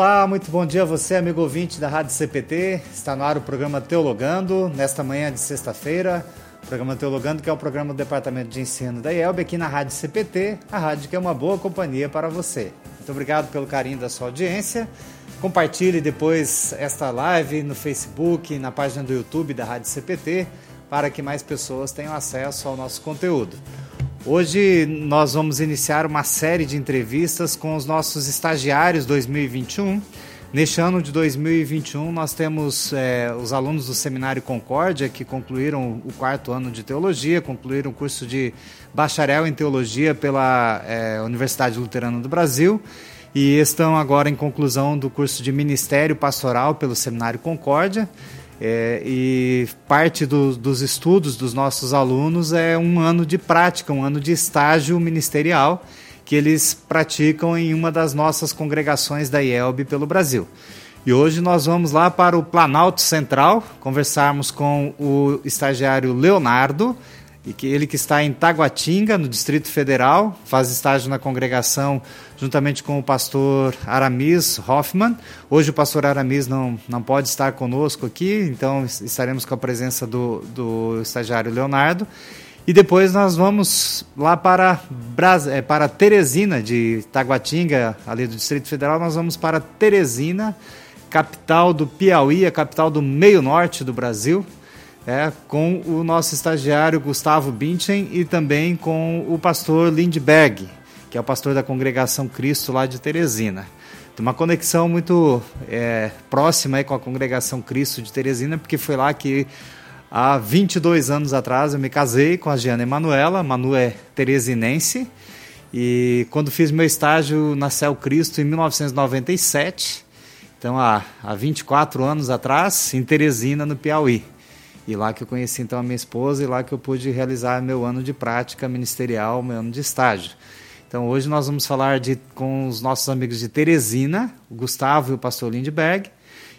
Olá, muito bom dia a você, amigo ouvinte da Rádio CPT. Está no ar o programa Teologando, nesta manhã de sexta-feira. O programa Teologando, que é o programa do Departamento de Ensino da IELB, aqui na Rádio CPT, a rádio que é uma boa companhia para você. Muito obrigado pelo carinho da sua audiência. Compartilhe depois esta live no Facebook, na página do YouTube da Rádio CPT, para que mais pessoas tenham acesso ao nosso conteúdo. Hoje nós vamos iniciar uma série de entrevistas com os nossos estagiários 2021. Neste ano de 2021, nós temos é, os alunos do Seminário Concórdia que concluíram o quarto ano de teologia, concluíram o curso de bacharel em teologia pela é, Universidade Luterana do Brasil e estão agora em conclusão do curso de ministério pastoral pelo Seminário Concórdia. É, e parte do, dos estudos dos nossos alunos é um ano de prática, um ano de estágio ministerial que eles praticam em uma das nossas congregações da IELB pelo Brasil. E hoje nós vamos lá para o Planalto Central conversarmos com o estagiário Leonardo, ele que está em Taguatinga, no Distrito Federal, faz estágio na congregação juntamente com o pastor Aramis Hoffman. Hoje o pastor Aramis não, não pode estar conosco aqui, então estaremos com a presença do, do estagiário Leonardo. E depois nós vamos lá para, é, para Teresina, de Taguatinga, ali do Distrito Federal, nós vamos para Teresina, capital do Piauí, a capital do meio norte do Brasil, é, com o nosso estagiário Gustavo Binchen e também com o pastor Lindberg, que é o pastor da congregação Cristo lá de Teresina. Tem uma conexão muito é, próxima aí com a congregação Cristo de Teresina, porque foi lá que há 22 anos atrás eu me casei com a Giana Emanuela, Manu é teresinense, e quando fiz meu estágio na Céu Cristo em 1997, então há, há 24 anos atrás, em Teresina, no Piauí. E lá que eu conheci então a minha esposa e lá que eu pude realizar meu ano de prática ministerial, meu ano de estágio. Então hoje nós vamos falar de, com os nossos amigos de Teresina, o Gustavo e o pastor Lindberg,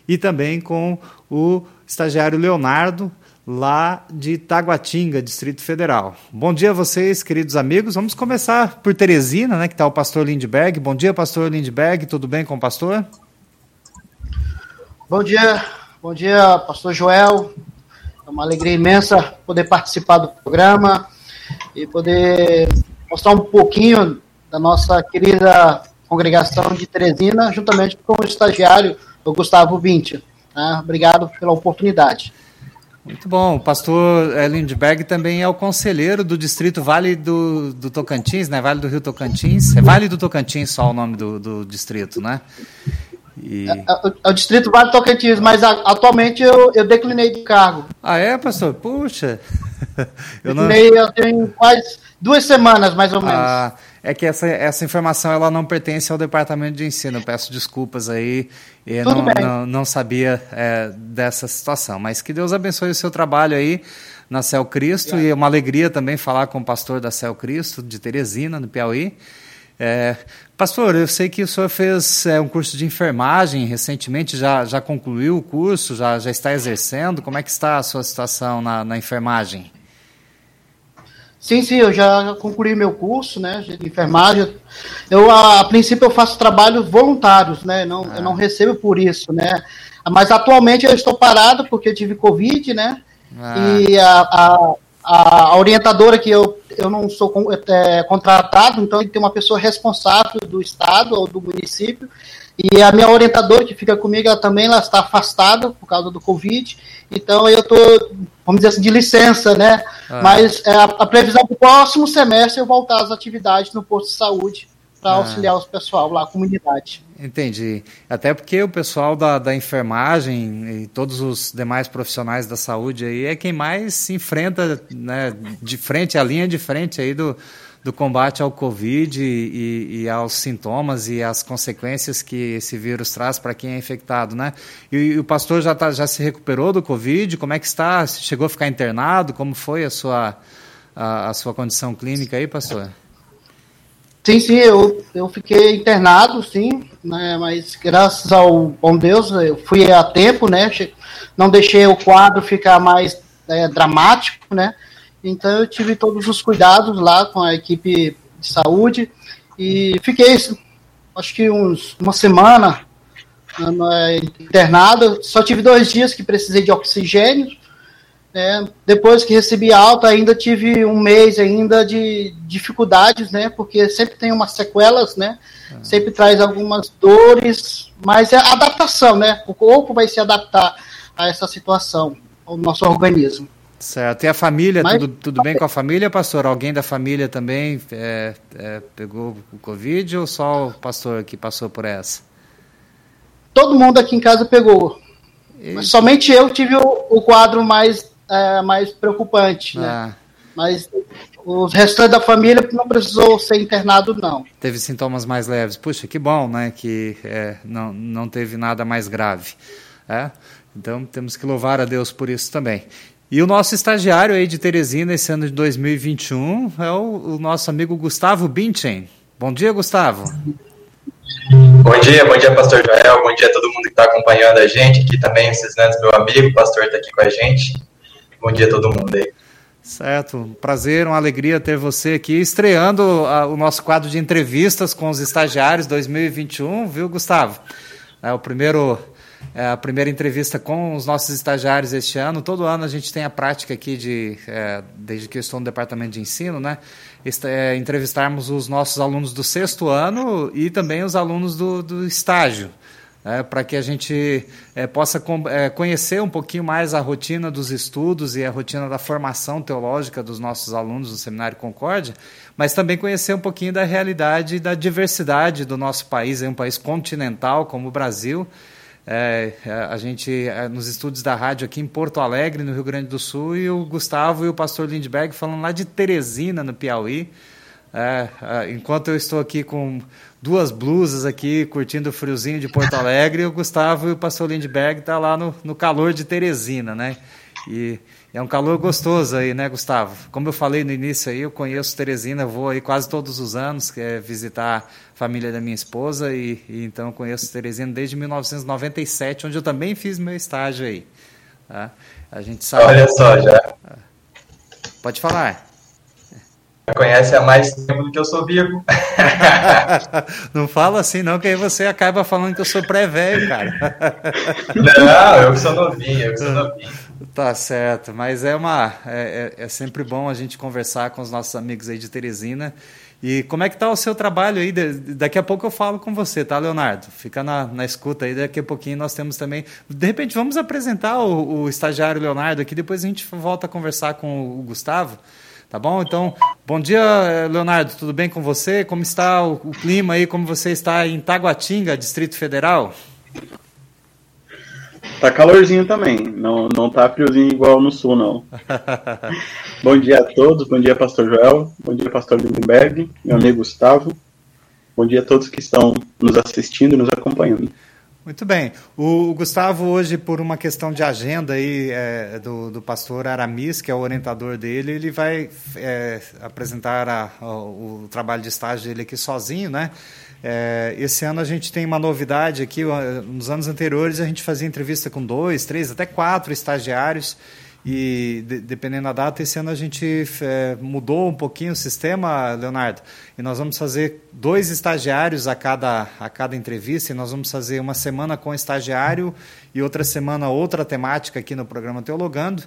e também com o estagiário Leonardo, lá de Taguatinga, Distrito Federal. Bom dia a vocês, queridos amigos. Vamos começar por Teresina, né, que está o pastor Lindberg. Bom dia, pastor Lindberg. Tudo bem com o pastor? Bom dia, bom dia, pastor Joel. É uma alegria imensa poder participar do programa e poder mostrar um pouquinho da nossa querida congregação de Teresina, juntamente com o estagiário, o Gustavo Vintia. Né? Obrigado pela oportunidade. Muito bom. O pastor Lindberg também é o conselheiro do distrito Vale do, do Tocantins, né? Vale do Rio Tocantins. É Vale do Tocantins só o nome do, do distrito, né? E... É, é, é, o Distrito Vale Tocantins, mas a, atualmente eu, eu declinei de cargo. Ah, é, pastor? Puxa! eu não... eu tenho quase duas semanas, mais ou menos. Ah, é que essa, essa informação ela não pertence ao departamento de ensino. Peço desculpas aí, eu não, não, não, sabia é, dessa situação. Mas que Deus abençoe o seu trabalho aí na Céu Cristo é. e é uma alegria também falar com o pastor da Céu Cristo, de Teresina, no Piauí. É, pastor, eu sei que o senhor fez é, um curso de enfermagem recentemente, já, já concluiu o curso, já, já está exercendo. Como é que está a sua situação na, na enfermagem? Sim, sim, eu já concluí meu curso, né, de enfermagem. Eu, a, a princípio, eu faço trabalhos voluntários, né, não, ah. eu não recebo por isso, né. Mas atualmente eu estou parado porque tive Covid, né, ah. e a, a a orientadora que eu, eu não sou é, contratado, então tem que ter uma pessoa responsável do estado ou do município. E a minha orientadora que fica comigo, ela também ela está afastada por causa do Covid. Então eu estou, vamos dizer assim, de licença, né? Ah. Mas é, a, a previsão para o próximo semestre é eu voltar às atividades no posto de saúde para ah. auxiliar os pessoal lá, a comunidade. Entendi. Até porque o pessoal da, da enfermagem e todos os demais profissionais da saúde aí é quem mais se enfrenta né, de frente, a linha de frente aí do, do combate ao Covid e, e, aos sintomas e as consequências que esse vírus traz para quem é infectado, né? E, e, o pastor já, tá, já se recuperou do Covid? Como é que está? Chegou a ficar internado? Como foi a sua, a, a sua condição clínica aí, pastor? Sim, sim, eu, eu fiquei internado, sim, né, mas graças ao bom Deus eu fui a tempo, né, não deixei o quadro ficar mais é, dramático, né, então eu tive todos os cuidados lá com a equipe de saúde e fiquei, acho que uns, uma semana é, internado. Só tive dois dias que precisei de oxigênio. Né? Depois que recebi alta, ainda tive um mês ainda de dificuldades, né? Porque sempre tem umas sequelas, né? Ah. Sempre traz algumas dores, mas é adaptação, né? O corpo vai se adaptar a essa situação, o nosso organismo. Certo. E a família, Mas, tudo, tudo bem com a família, pastor? Alguém da família também é, é, pegou o Covid ou só o pastor que passou por essa? Todo mundo aqui em casa pegou. E... Somente eu tive o, o quadro mais, é, mais preocupante, né? ah. né? Mas os restantes da família não precisou ser internado, não. Teve sintomas mais leves. Puxa, que bom, né? Que é, não, não teve nada mais grave. É? Então temos que louvar a Deus por isso também. E o nosso estagiário aí de Teresina esse ano de 2021 é o, o nosso amigo Gustavo Binchen. Bom dia, Gustavo. Bom dia, bom dia, pastor Joel, bom dia a todo mundo que está acompanhando a gente, aqui também o meu amigo, o pastor está aqui com a gente. Bom dia a todo mundo aí. Certo, prazer, uma alegria ter você aqui, estreando a, o nosso quadro de entrevistas com os estagiários 2021, viu, Gustavo? É o primeiro é a primeira entrevista com os nossos estagiários este ano. Todo ano a gente tem a prática aqui de, é, desde que eu estou no departamento de ensino, né, é, entrevistarmos os nossos alunos do sexto ano e também os alunos do, do estágio. É, para que a gente é, possa é, conhecer um pouquinho mais a rotina dos estudos e a rotina da formação teológica dos nossos alunos do Seminário Concórdia, mas também conhecer um pouquinho da realidade e da diversidade do nosso país, é um país continental como o Brasil, é, é, a gente, é, nos estúdios da rádio aqui em Porto Alegre, no Rio Grande do Sul, e o Gustavo e o pastor Lindbergh falando lá de Teresina, no Piauí. É, é, enquanto eu estou aqui com duas blusas aqui, curtindo o friozinho de Porto Alegre, o Gustavo e o pastor Lindbergh estão tá lá no, no calor de Teresina, né? E é um calor gostoso aí, né, Gustavo? Como eu falei no início aí, eu conheço Teresina, vou aí quase todos os anos é, visitar a família da minha esposa e, e então eu conheço Teresina desde 1997, onde eu também fiz meu estágio aí. Tá? A gente sabe. Olha só, já. Pode falar. Conhece há mais tempo do que eu sou vivo. não fala assim, não, que aí você acaba falando que eu sou pré-velho, cara. não, eu que sou novinho, eu que sou novinho. Tá certo, mas é uma é, é, é, sempre bom a gente conversar com os nossos amigos aí de Teresina. E como é que tá o seu trabalho aí? Daqui a pouco eu falo com você, tá, Leonardo? Fica na, na escuta aí, daqui a pouquinho nós temos também. De repente, vamos apresentar o, o estagiário Leonardo aqui, depois a gente volta a conversar com o Gustavo. Tá bom? Então, bom dia, Leonardo. Tudo bem com você? Como está o, o clima aí? Como você está em Taguatinga, Distrito Federal? Tá calorzinho também, não, não tá friozinho igual no sul, não. bom dia a todos, bom dia, Pastor Joel, bom dia, Pastor Lindenberg, meu amigo Gustavo, bom dia a todos que estão nos assistindo e nos acompanhando. Muito bem. O Gustavo, hoje, por uma questão de agenda aí, é, do, do pastor Aramis, que é o orientador dele, ele vai é, apresentar a, a, o trabalho de estágio dele aqui sozinho, né? É, esse ano a gente tem uma novidade aqui. Nos anos anteriores a gente fazia entrevista com dois, três, até quatro estagiários. E de, dependendo da data, esse ano a gente é, mudou um pouquinho o sistema, Leonardo. E nós vamos fazer dois estagiários a cada, a cada entrevista. E nós vamos fazer uma semana com estagiário e outra semana outra temática aqui no programa Teologando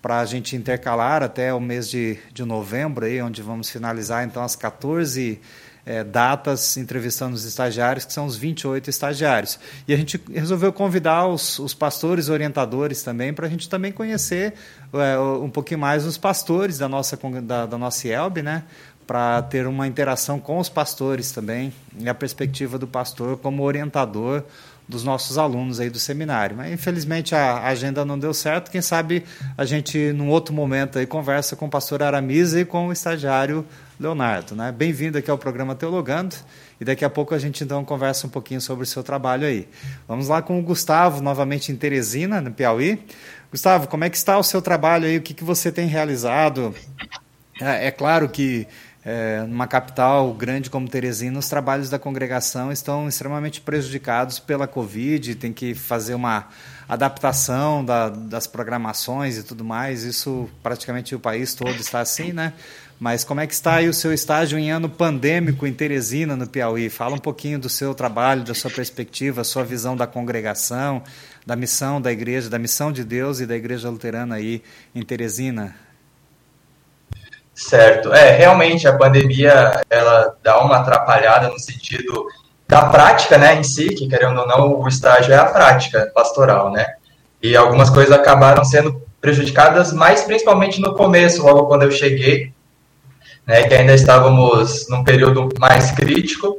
para a gente intercalar até o mês de, de novembro, aí, onde vamos finalizar então as 14 é, datas entrevistando os estagiários, que são os 28 estagiários. E a gente resolveu convidar os, os pastores orientadores também, para a gente também conhecer é, um pouquinho mais os pastores da nossa, da, da nossa IELB, né? para ter uma interação com os pastores também, e a perspectiva do pastor como orientador dos nossos alunos aí do seminário. Mas infelizmente a agenda não deu certo. Quem sabe a gente num outro momento aí conversa com o pastor Aramisa e com o estagiário Leonardo, né? Bem-vindo aqui ao programa Teologando e daqui a pouco a gente então conversa um pouquinho sobre o seu trabalho aí. Vamos lá com o Gustavo, novamente em Teresina, no Piauí. Gustavo, como é que está o seu trabalho aí? O que, que você tem realizado? É, é claro que é, numa capital grande como Teresina, os trabalhos da congregação estão extremamente prejudicados pela Covid, tem que fazer uma adaptação da, das programações e tudo mais. Isso praticamente o país todo está assim, né? Mas como é que está aí o seu estágio em ano pandêmico em Teresina, no Piauí? Fala um pouquinho do seu trabalho, da sua perspectiva, sua visão da congregação, da missão da igreja, da missão de Deus e da igreja luterana aí em Teresina. Certo. É, realmente a pandemia ela dá uma atrapalhada no sentido da prática, né, em si, que querendo ou não, o estágio é a prática pastoral, né? E algumas coisas acabaram sendo prejudicadas, mais principalmente no começo, logo quando eu cheguei, né, que ainda estávamos num período mais crítico,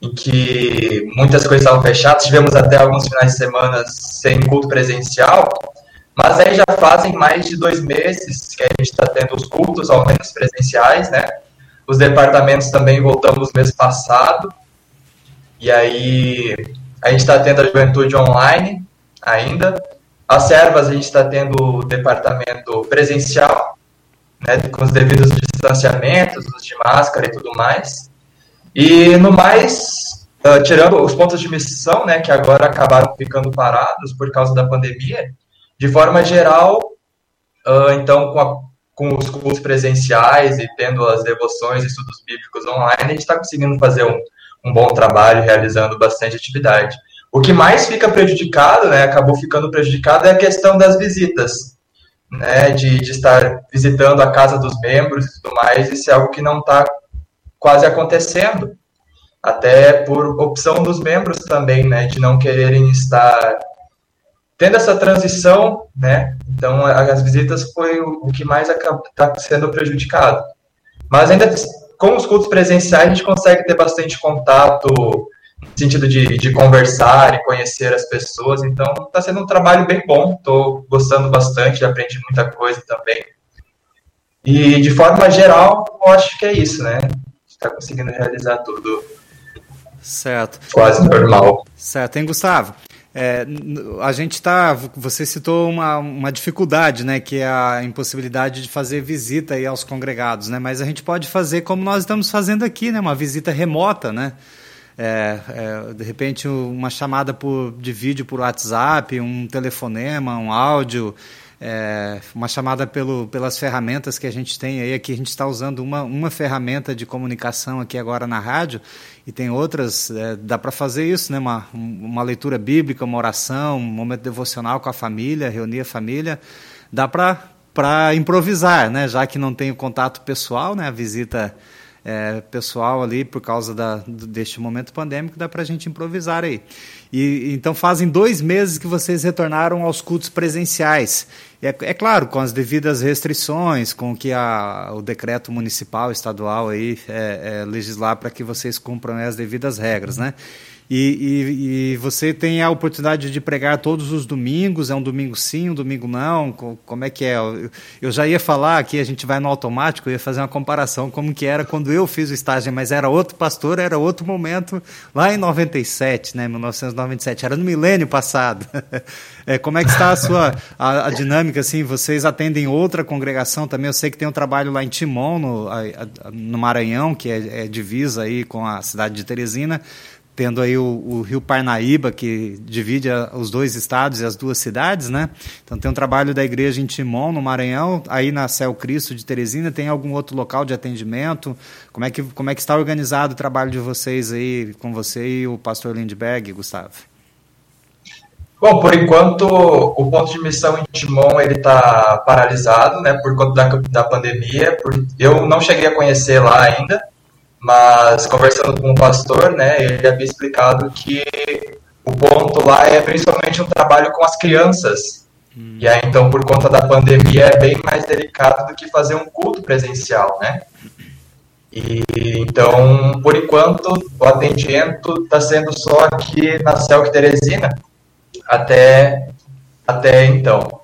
em que muitas coisas estavam fechadas, tivemos até alguns finais de semana sem culto presencial, mas aí já fazem mais de dois meses que a gente está tendo os cultos, ao menos presenciais, né? Os departamentos também voltamos mês passado. E aí a gente está tendo a juventude online ainda. As servas a gente está tendo o departamento presencial, né, com os devidos distanciamentos, os de máscara e tudo mais. E no mais, uh, tirando os pontos de missão, né, que agora acabaram ficando parados por causa da pandemia, de forma geral, uh, então, com, a, com, os cursos presenciais e tendo as devoções e estudos bíblicos online, a gente está conseguindo fazer um, um bom trabalho, realizando bastante atividade. O que mais fica prejudicado, né, acabou ficando prejudicado, é a questão das visitas, né, de, de estar visitando a casa dos membros e tudo mais, isso é algo que não está quase acontecendo, até por opção dos membros também, né, de não quererem estar tendo essa transição, né? Então, as visitas foi o, que mais está sendo prejudicado. Mas ainda com os cultos presenciais, a gente consegue ter bastante contato sentido de, de conversar e conhecer as pessoas. Então, está sendo um trabalho bem bom. Estou gostando bastante, aprendi muita coisa também. E, de forma geral, eu acho que é isso, né? Está conseguindo realizar tudo. Certo. Quase normal. Certo, hein, Gustavo? É, a gente está. Você citou uma, uma dificuldade, né, que é a impossibilidade de fazer visita aí aos congregados, né? Mas a gente pode fazer como nós estamos fazendo aqui, né? Uma visita remota, né? É, é, de repente uma chamada por, de vídeo por WhatsApp, um telefonema, um áudio, é, uma chamada pelo, pelas ferramentas que a gente tem aí. Aqui a gente está usando uma, uma ferramenta de comunicação aqui agora na rádio e tem outras. É, dá para fazer isso, né? Uma, uma leitura bíblica, uma oração, um momento devocional com a família, reunir a família. Dá para improvisar, né? Já que não tem o contato pessoal, né? A visita é, pessoal ali por causa da, deste momento pandêmico, dá para a gente improvisar aí. E, então fazem dois meses que vocês retornaram aos cultos presenciais. É, é claro, com as devidas restrições, com que a, o decreto municipal, estadual aí é, é legislar para que vocês cumpram as devidas regras, né? E, e, e, você tem a oportunidade de pregar todos os domingos, é um domingo sim, um domingo não, como é que é? Eu já ia falar aqui, a gente vai no automático, eu ia fazer uma comparação como que era quando eu fiz o estágio, mas era outro pastor, era outro momento, lá em 97, né, 1997, era no milênio passado. É, como é que está a sua a, a, dinâmica, assim, vocês atendem outra congregação também, eu sei que tem um trabalho lá em Timon, no, no Maranhão, que é, é divisa aí com a cidade de Teresina, tendo aí o, o, Rio Parnaíba, que divide a, os dois estados e as duas cidades, né? Então tem um trabalho da igreja em Timon, no Maranhão, aí na Céu Cristo de Teresina, tem algum outro local de atendimento? Como é que, como é que está organizado o trabalho de vocês aí, com você e o pastor Lindbergh, Gustavo? Bom, por enquanto, o ponto de missão em Timon ele está paralisado, né, por conta da, da pandemia. Por, eu não cheguei a conhecer lá ainda, mas conversando com o pastor, né, ele havia explicado que o ponto lá é principalmente um trabalho com as crianças. Hum. E aí, então, por conta da pandemia, é bem mais delicado do que fazer um culto presencial, né? E, então, por enquanto, o atendimento está sendo só aqui na Celc Teresina, até, até então.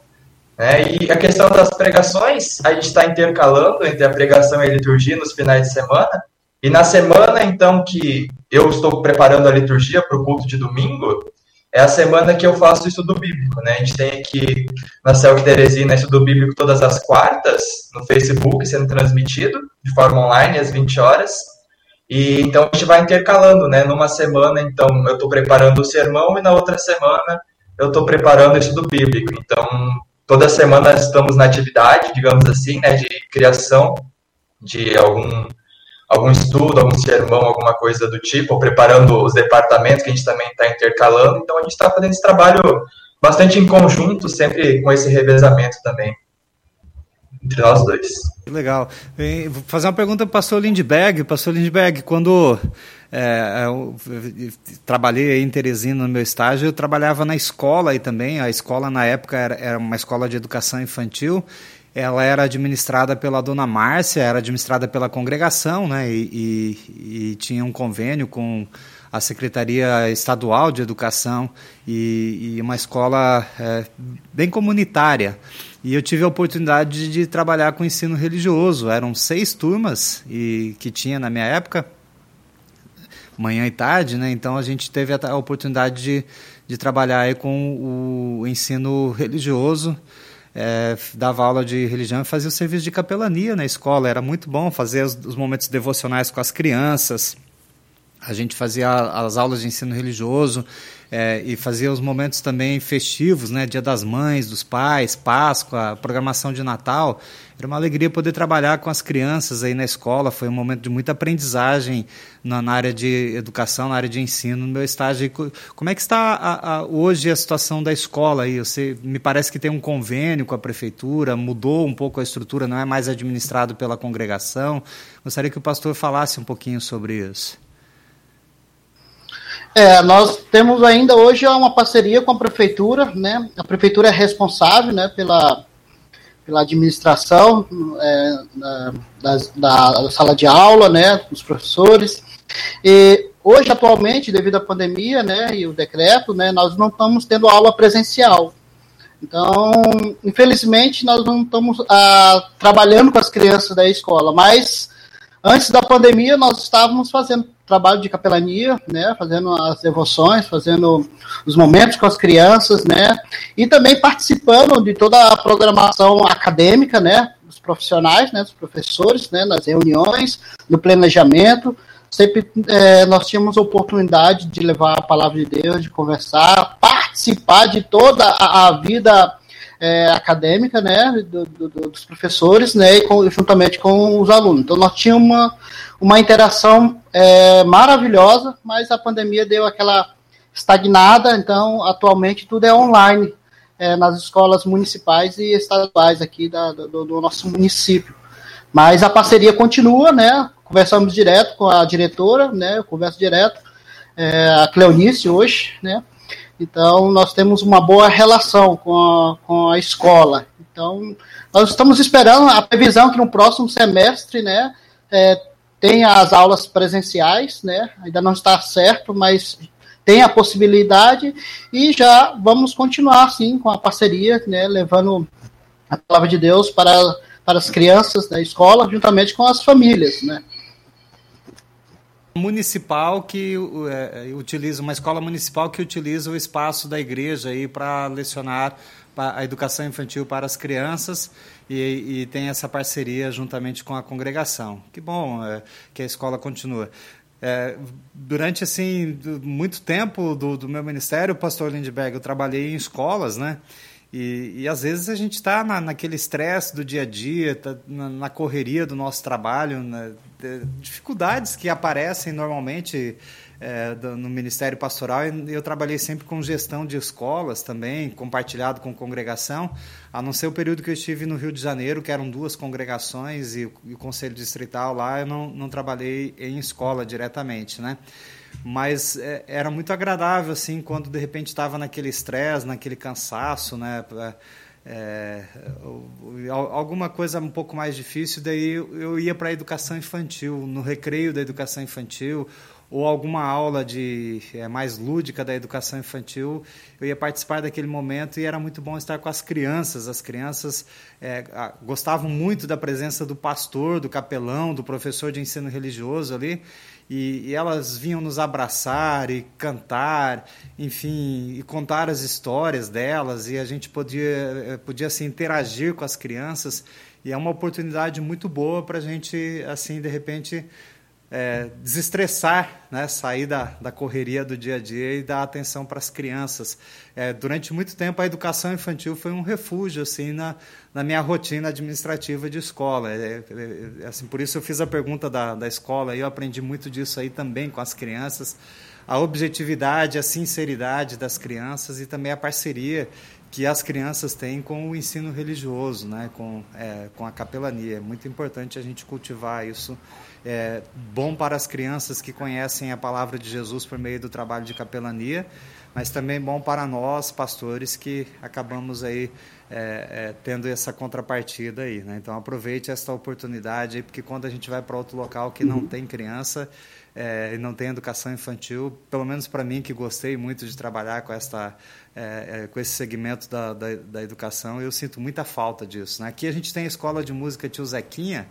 Né? E a questão das pregações, a gente está intercalando entre a pregação e a liturgia nos finais de semana, e na semana, então, que eu estou preparando a liturgia para o culto de domingo, é a semana que eu faço estudo bíblico, né? A gente tem aqui na Celc Teresina estudo bíblico todas as quartas, no Facebook, sendo transmitido de forma online às 20 horas. E então a gente vai intercalando, né? Numa semana, então, eu estou preparando o sermão e na outra semana eu estou preparando o estudo bíblico. Então, toda semana estamos na atividade, digamos assim, né? De criação de algum algum estudo, algum sermão, alguma coisa do tipo, ou preparando os departamentos que a gente também está intercalando. Então a gente está fazendo esse trabalho bastante em conjunto, sempre com esse revezamento também entre nós dois. Que legal. Vou fazer uma pergunta para o pastor Lindbergh. Pastor Lindbergh, quando é, eu trabalhei em Teresina no meu estágio, eu trabalhava na escola aí também. A escola, na época, era, era uma escola de educação infantil ela era administrada pela dona Márcia, era administrada pela congregação, né, e, e, e tinha um convênio com a Secretaria Estadual de Educação e, e uma escola é, bem comunitária. E eu tive a oportunidade de, de trabalhar com ensino religioso. Eram seis turmas e que tinha na minha época, manhã e tarde, né? Então a gente teve a, a oportunidade de, de trabalhar com o ensino religioso é, dava aula de religião e fazia o serviço de capelania na escola. Era muito bom fazer os, os momentos devocionais com as crianças. A gente fazia as aulas de ensino religioso é, e fazia os momentos também festivos, né? Dia das Mães, dos Pais, Páscoa, programação de Natal. Era uma alegria poder trabalhar com as crianças aí na escola. Foi um momento de muita aprendizagem na, na área de educação, na área de ensino, no meu estágio. Como é que está a, a, hoje a situação da escola aí? Você me parece que tem um convênio com a prefeitura, mudou um pouco a estrutura, não é mais administrado pela congregação. Gostaria que o pastor falasse um pouquinho sobre isso. É, nós temos ainda hoje uma parceria com a prefeitura, né? A prefeitura é responsável, né, pela pela administração é, da, da, sala de aula, né, dos professores. E hoje, atualmente, devido à pandemia, né, e o decreto, né, nós não estamos tendo aula presencial. Então, infelizmente, nós não estamos ah, trabalhando com as crianças da escola, mas antes da pandemia nós estávamos fazendo trabalho de capelania, né, fazendo as devoções, fazendo os momentos com as crianças, né, e também participando de toda a programação acadêmica, né, dos profissionais, né, dos professores, né, nas reuniões, no planejamento. Sempre é, nós tínhamos oportunidade de levar a palavra de Deus, de conversar, participar de toda a, a vida é, acadêmica, né, do, do, dos professores, né, e com, juntamente com os alunos. Então nós tínhamos uma, uma interação é, maravilhosa, mas a pandemia deu aquela estagnada, então atualmente tudo é online é, nas escolas municipais e estaduais aqui da, do, do, nosso município. Mas a parceria continua, né? Conversamos direto com a diretora, né? Eu converso direto, é, a Cleonice hoje, né? Então, nós temos uma boa relação com a, com a escola. Então, nós estamos esperando a previsão que no próximo semestre, né, é, tenha as aulas presenciais, né, ainda não está certo, mas tem a possibilidade e já vamos continuar, assim, com a parceria, né, levando a palavra de Deus para, para as crianças da escola, juntamente com as famílias, né? Municipal que é, utiliza uma escola municipal que utiliza o espaço da igreja aí para lecionar a educação infantil para as crianças e, e, tem essa parceria juntamente com a congregação. Que bom é, que a escola continua. É, durante assim muito tempo do, do meu ministério, pastor Lindbergh, eu trabalhei em escolas, né? E, e às vezes a gente está na, naquele estresse do dia a dia, tá na, na, correria do nosso trabalho, né, dificuldades que aparecem normalmente é, do, no Ministério Pastoral. E eu trabalhei sempre com gestão de escolas também, compartilhado com congregação, a não ser o período que eu estive no Rio de Janeiro, que eram duas congregações e, e o Conselho Distrital lá, eu não, não trabalhei em escola diretamente, né? mas é, era muito agradável assim quando de repente estava naquele estresse, naquele cansaço, né? É, alguma coisa um pouco mais difícil, daí eu ia para a educação infantil, no recreio da educação infantil, ou alguma aula de é, mais lúdica da educação infantil, eu ia participar daquele momento e era muito bom estar com as crianças. As crianças é, gostavam muito da presença do pastor, do capelão, do professor de ensino religioso ali. E, e, elas vinham nos abraçar e cantar, enfim, e contar as histórias delas, e a gente podia, eh, podia assim, interagir com as crianças, e é uma oportunidade muito boa para a gente, assim, de repente, é, desestressar, né? sair da, da correria do dia a dia e dar atenção para as crianças. É, durante muito tempo, a educação infantil foi um refúgio assim na, na minha rotina administrativa de escola. É, é, é assim, por isso eu fiz a pergunta da, da escola e eu aprendi muito disso aí também com as crianças. A objetividade, a sinceridade das crianças e também a parceria que as crianças têm com o ensino religioso, né? com, é, com a capelania. É muito importante a gente cultivar isso é, bom para as crianças que conhecem a palavra de Jesus por meio do trabalho de capelania, mas também bom para nós, pastores, que acabamos aí é, é, tendo essa contrapartida aí. Né? Então aproveite esta oportunidade, aí, porque quando a gente vai para outro local que não tem criança é, e não tem educação infantil, pelo menos para mim que gostei muito de trabalhar com esta é, é, com esse segmento da, da, da, educação, eu sinto muita falta disso. Né? Aqui a gente tem a escola de música Tio Zequinha,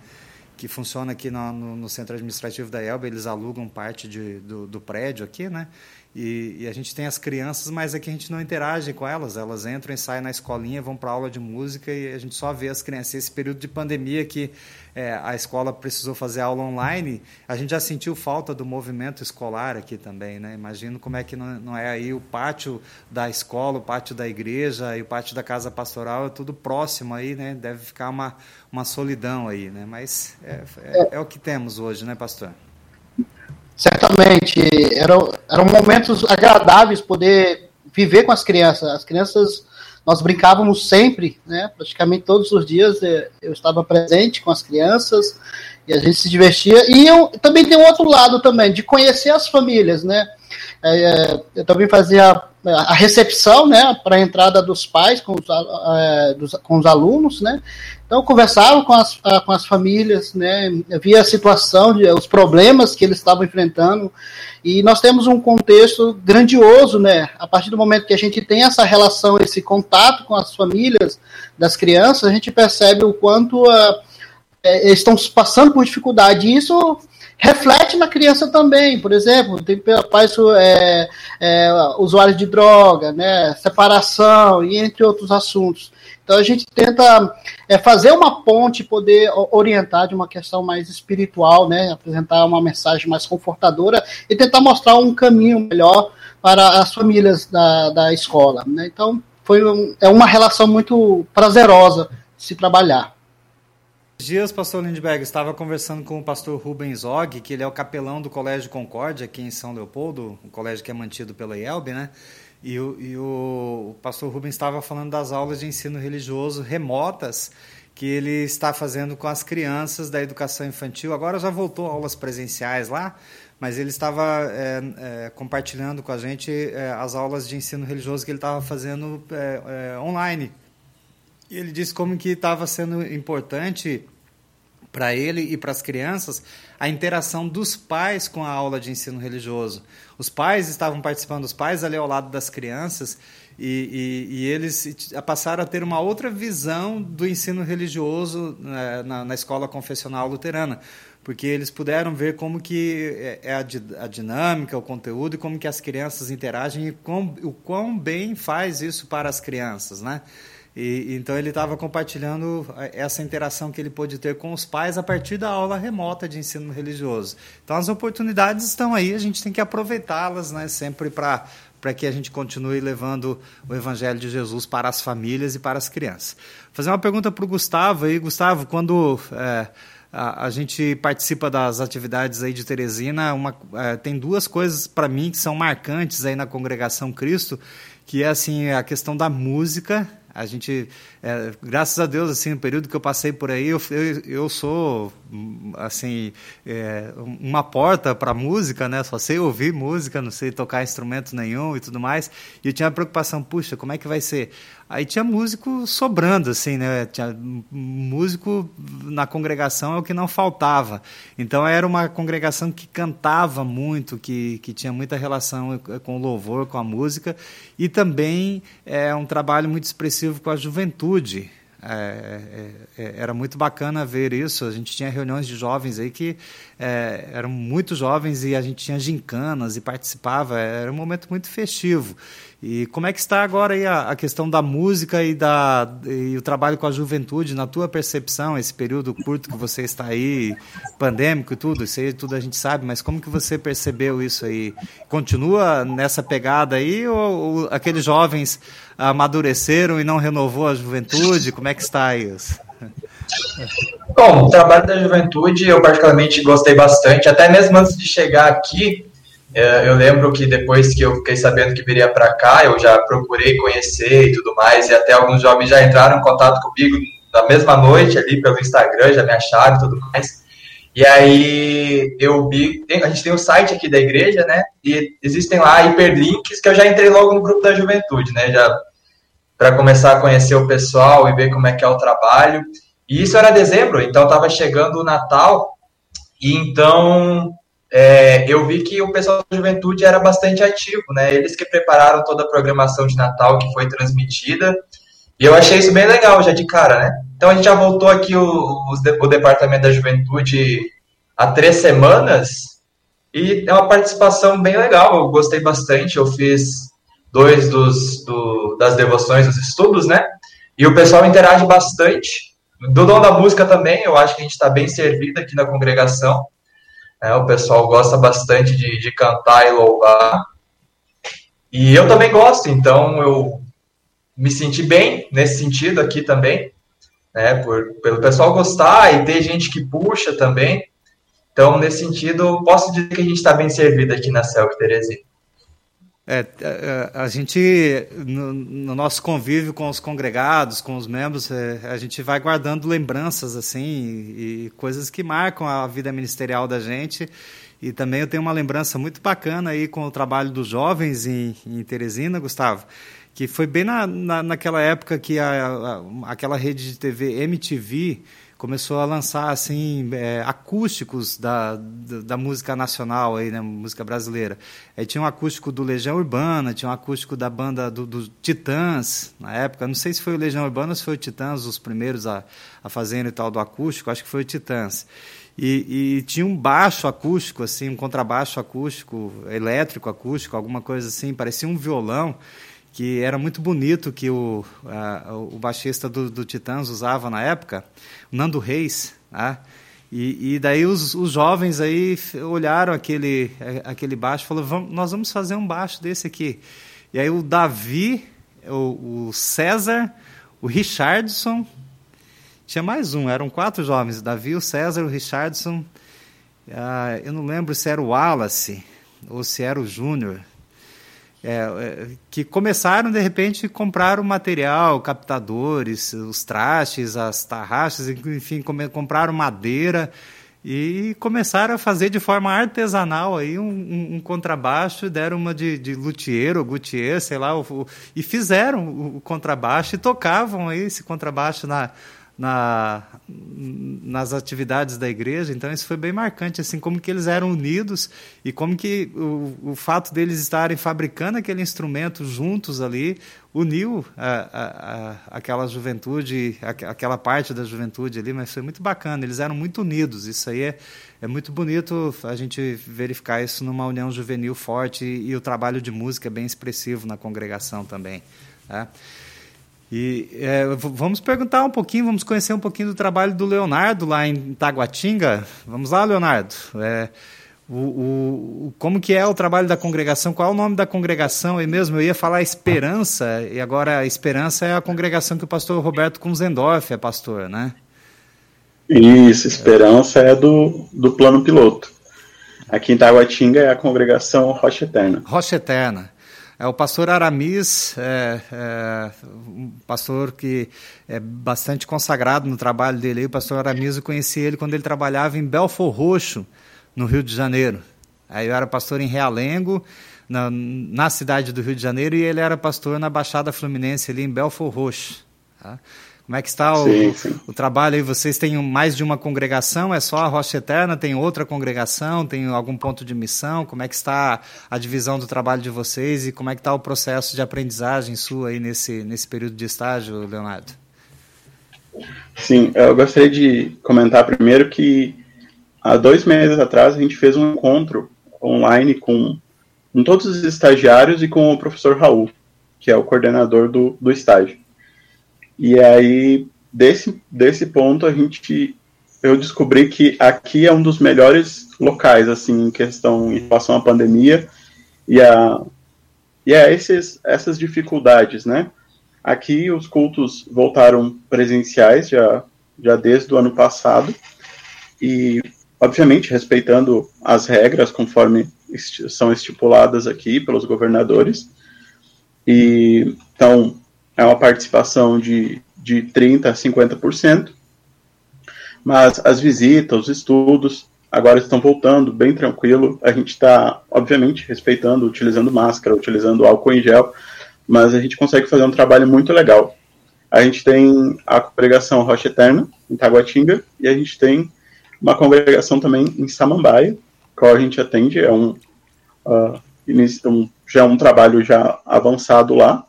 que funciona aqui no, no, no, centro administrativo da Elba, eles alugam parte de, do, do prédio aqui, né? E, e, a gente tem as crianças, mas aqui a gente não interage com elas. Elas entram e saem na escolinha, vão para aula de música e a gente só vê as crianças. Esse período de pandemia que é, a escola precisou fazer aula online, a gente já sentiu falta do movimento escolar aqui também. Né? Imagino como é que não, não é aí o pátio da escola, o pátio da igreja e o pátio da casa pastoral, é tudo próximo aí, né? Deve ficar uma, uma solidão aí, né? Mas é, é, é o que temos hoje, né, pastor? certamente eram, eram momentos agradáveis poder viver com as crianças. As crianças, nós brincávamos sempre, né? praticamente todos os dias eh, eu estava presente com as crianças e a gente se divertia. E eu também tem um outro lado também, de conhecer as famílias, né? É, eu também fazia a recepção, né, para a entrada dos pais com os, é, dos, com os alunos, né, então, conversava com as, ah, com as famílias, né, via a situação, os problemas que eles estavam enfrentando, e nós temos um contexto grandioso, né, a partir do momento que a gente tem essa relação, esse contato com as famílias das crianças, a gente percebe o quanto uh, eles estão passando por dificuldade, e isso reflete na criança também, por exemplo, tem pais é, é, usuários de droga, né, separação, e entre outros assuntos. Então a gente tenta é, fazer uma ponte, poder orientar de uma questão mais espiritual, né? Apresentar uma mensagem mais confortadora e tentar mostrar um caminho melhor para as famílias da, da escola. Né? Então foi um, é uma relação muito prazerosa se trabalhar. Dias, pastor Lindbergh, estava conversando com o pastor Rubens Og, que ele é o capelão do Colégio Concórdia, aqui em São Leopoldo, um colégio que é mantido pela IELB, né? E o, e o, o pastor Rubens estava falando das aulas de ensino religioso remotas que ele está fazendo com as crianças da educação infantil. Agora já voltou aulas presenciais lá, mas ele estava é, é, compartilhando com a gente é, as aulas de ensino religioso que ele estava fazendo é, é, online. E ele disse como que estava sendo importante para ele e para as crianças a interação dos pais com a aula de ensino religioso. Os pais estavam participando, os pais ali ao lado das crianças, e, e, e eles passaram a ter uma outra visão do ensino religioso né, na, na, escola confessional luterana, porque eles puderam ver como que é, é a, a dinâmica, o conteúdo e como que as crianças interagem e com, o quão bem faz isso para as crianças, né? E, então ele estava compartilhando eh, essa interação que ele pôde ter com os pais a partir da aula remota de ensino religioso. Então as oportunidades estão aí, a gente tem que aproveitá-las, né, sempre para para que a gente continue levando o Evangelho de Jesus para as famílias e para as crianças. Vou fazer uma pergunta para o Gustavo aí, Gustavo, quando é, a, a, gente participa das atividades aí de Teresina, uma, é, tem duas coisas para mim que são marcantes aí na congregação Cristo, que é assim a questão da música A gente, é, graças a Deus, assim, no período que eu passei por aí, eu, eu, eu sou, assim, é, uma porta para música, né? Só sei ouvir música, não sei tocar instrumento nenhum e tudo mais. E eu tinha a preocupação, puxa, como é que vai ser? Aí tinha músico sobrando, assim, né? Tinha músico na congregação é o que não faltava. Então era uma congregação que cantava muito, que, que tinha muita relação com o louvor, com a música, e também é um trabalho muito expressivo com a juventude. É, é, é, era muito bacana ver isso. A gente tinha reuniões de jovens aí que é, eram muito jovens e a gente tinha gincanas e participava. Era um momento muito festivo. E como é que está agora aí a, a questão da música e, da, e o trabalho com a juventude, na tua percepção, esse período curto que você está aí, pandêmico e tudo, isso aí tudo a gente sabe, mas como que você percebeu isso aí? Continua nessa pegada aí ou, ou aqueles jovens amadureceram e não renovou a juventude? Como é que está isso? Bom, o trabalho da juventude eu particularmente gostei bastante, até mesmo antes de chegar aqui, é, eu lembro que depois que eu fiquei sabendo que viria para cá, eu já procurei conhecer e tudo mais, e até alguns jovens já entraram em contato comigo na mesma noite ali pelo Instagram, já me acharam e tudo mais. E aí eu vi, a gente tem o um site aqui da igreja, né? E existem lá hiperlinks que eu já entrei logo no grupo da juventude, né? Já para começar a conhecer o pessoal e ver como é que é o trabalho. E isso era dezembro, então estava chegando o Natal, e então é, eu vi que o pessoal da juventude era bastante ativo, né? Eles que prepararam toda a programação de Natal que foi transmitida. E eu achei isso bem legal já de cara, né? Então a gente já voltou aqui o, o, o departamento da juventude há três semanas e é uma participação bem legal. Eu gostei bastante. Eu fiz dois dos do, das devoções, dos estudos, né? E o pessoal interage bastante. Do dom da música também, eu acho que a gente está bem servido aqui na congregação. É, o pessoal gosta bastante de, de cantar e louvar. E eu também gosto, então eu me senti bem nesse sentido aqui também, né? Por, pelo pessoal gostar e ter gente que puxa também. Então, nesse sentido, posso dizer que a gente está bem servido aqui na Celc Teresina. É, a, é, a, gente, no, no, nosso convívio com os congregados, com os membros, é, a gente vai guardando lembranças assim e, e, coisas que marcam a vida ministerial da gente. E também eu tenho uma lembrança muito bacana aí com o trabalho dos jovens em, em Teresina, Gustavo, que foi bem na, na, naquela época que a, aquela rede de TV MTV começou a lançar assim é, acústicos da, da, da, música nacional aí, né, música brasileira. Aí tinha um acústico do Legião Urbana, tinha um acústico da banda do, do Titãs na época. Não sei se foi o Legião Urbana ou se foi o Titãs os primeiros a, a fazerem tal do acústico. Acho que foi o Titãs. E, e, tinha um baixo acústico, assim, um contrabaixo acústico, elétrico acústico, alguma coisa assim, parecia um violão que era muito bonito que o, a, o baixista do, do, Titãs usava na época, Nando Reis, né? E, e, daí os, os, jovens aí olharam aquele, aquele baixo e falaram, vamos, nós vamos fazer um baixo desse aqui. E aí o Davi, o, o César, o Richardson, tinha mais um, eram quatro jovens, Davi, o César, o Richardson, ah, eu não lembro se era o Wallace ou se era o Júnior, é, é, que começaram de repente a comprar o material, captadores, os trastes, as tarraxas, enfim, compraram madeira e começaram a fazer de forma artesanal aí um, um, um contrabaixo, deram uma de, de luthier ou guthier, sei lá, o, o, e fizeram o, o contrabaixo e tocavam aí esse contrabaixo na, na, nas atividades da igreja, então isso foi bem marcante, assim, como que eles eram unidos e como que o, o fato deles estarem fabricando aquele instrumento juntos ali uniu a, a, a, aquela juventude, aquela parte da juventude ali, mas foi muito bacana, eles eram muito unidos, isso aí é, é muito bonito a gente verificar isso numa união juvenil forte e, e o trabalho de música é bem expressivo na congregação também. Tá? E é, vamos perguntar um pouquinho, vamos conhecer um pouquinho do trabalho do Leonardo lá em Taguatinga. Vamos lá, Leonardo. É, o, o, como que é o trabalho da congregação? Qual é o nome da congregação? E mesmo eu ia falar Esperança, e agora a Esperança é a congregação que o pastor Roberto Kunzendorf é pastor, né? Isso, Esperança é, do, do plano piloto. Aqui em Taguatinga é a congregação Rocha Eterna. Rocha Eterna. É o pastor Aramis, é, é, um pastor que é bastante consagrado no trabalho dele. O pastor Aramis, eu conheci ele quando ele trabalhava em Belfor Roxo, no Rio de Janeiro. Aí eu era pastor em Realengo, na, na cidade do Rio de Janeiro, e ele era pastor na Baixada Fluminense, ali em Belfor Roxo. Tá? Como é que está sim, o, sim. o, trabalho aí? Vocês têm mais de uma congregação? É só a Rocha Eterna? Tem outra congregação? Tem algum ponto de missão? Como é que está a divisão do trabalho de vocês e como é que está o processo de aprendizagem sua aí nesse, nesse período de estágio, Leonardo? Sim, eu gostaria de comentar primeiro que há dois meses atrás a gente fez um encontro online com, com todos os estagiários e com o professor Raul, que é o coordenador do, do estágio. E aí, desse, desse ponto, a gente. Eu descobri que aqui é um dos melhores locais, assim, em questão em relação à pandemia e a, e a esses, essas dificuldades, né? Aqui os cultos voltaram presenciais já, já desde o ano passado e, obviamente, respeitando as regras conforme são estipuladas aqui pelos governadores. E então é uma participação de, de 30% a 50%, mas as visitas, os estudos, agora estão voltando bem tranquilo. A gente está, obviamente, respeitando, utilizando máscara, utilizando álcool em gel, mas a gente consegue fazer um trabalho muito legal. A gente tem a congregação Rocha Eterna, em Taguatinga, e a gente tem uma congregação também em Samambaia, qual a gente atende, é um, uh, um, já é um trabalho já avançado lá,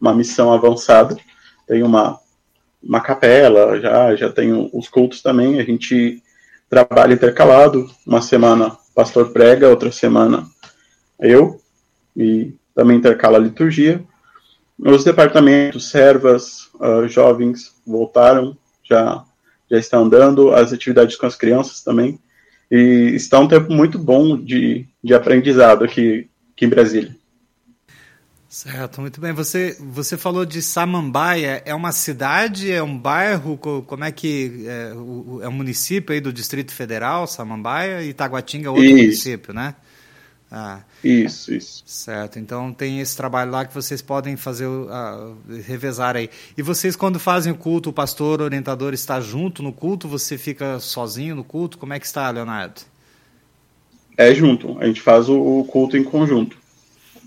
uma missão avançada. Tem uma, uma capela, já, já tem os cultos também. A gente trabalha intercalado. Uma semana pastor prega, outra semana eu, e também intercala a liturgia. Os departamentos, servas, uh, jovens voltaram, já, já estão andando, as atividades com as crianças também. E está um tempo muito bom de, de aprendizado aqui, aqui em Brasília. Certo, muito bem. Você, você falou de Samambaia, é uma cidade, é um bairro, como é que é, o, é um município aí do Distrito Federal, Samambaia, e Itaguatinga é outro isso. município, né? Ah, isso, isso. Certo, então tem esse trabalho lá que vocês podem fazer, uh, revezar aí. E vocês, quando fazem o culto, o pastor, o orientador está junto no culto, você fica sozinho no culto? Como é que está, Leonardo? É junto, a gente faz o, culto em conjunto.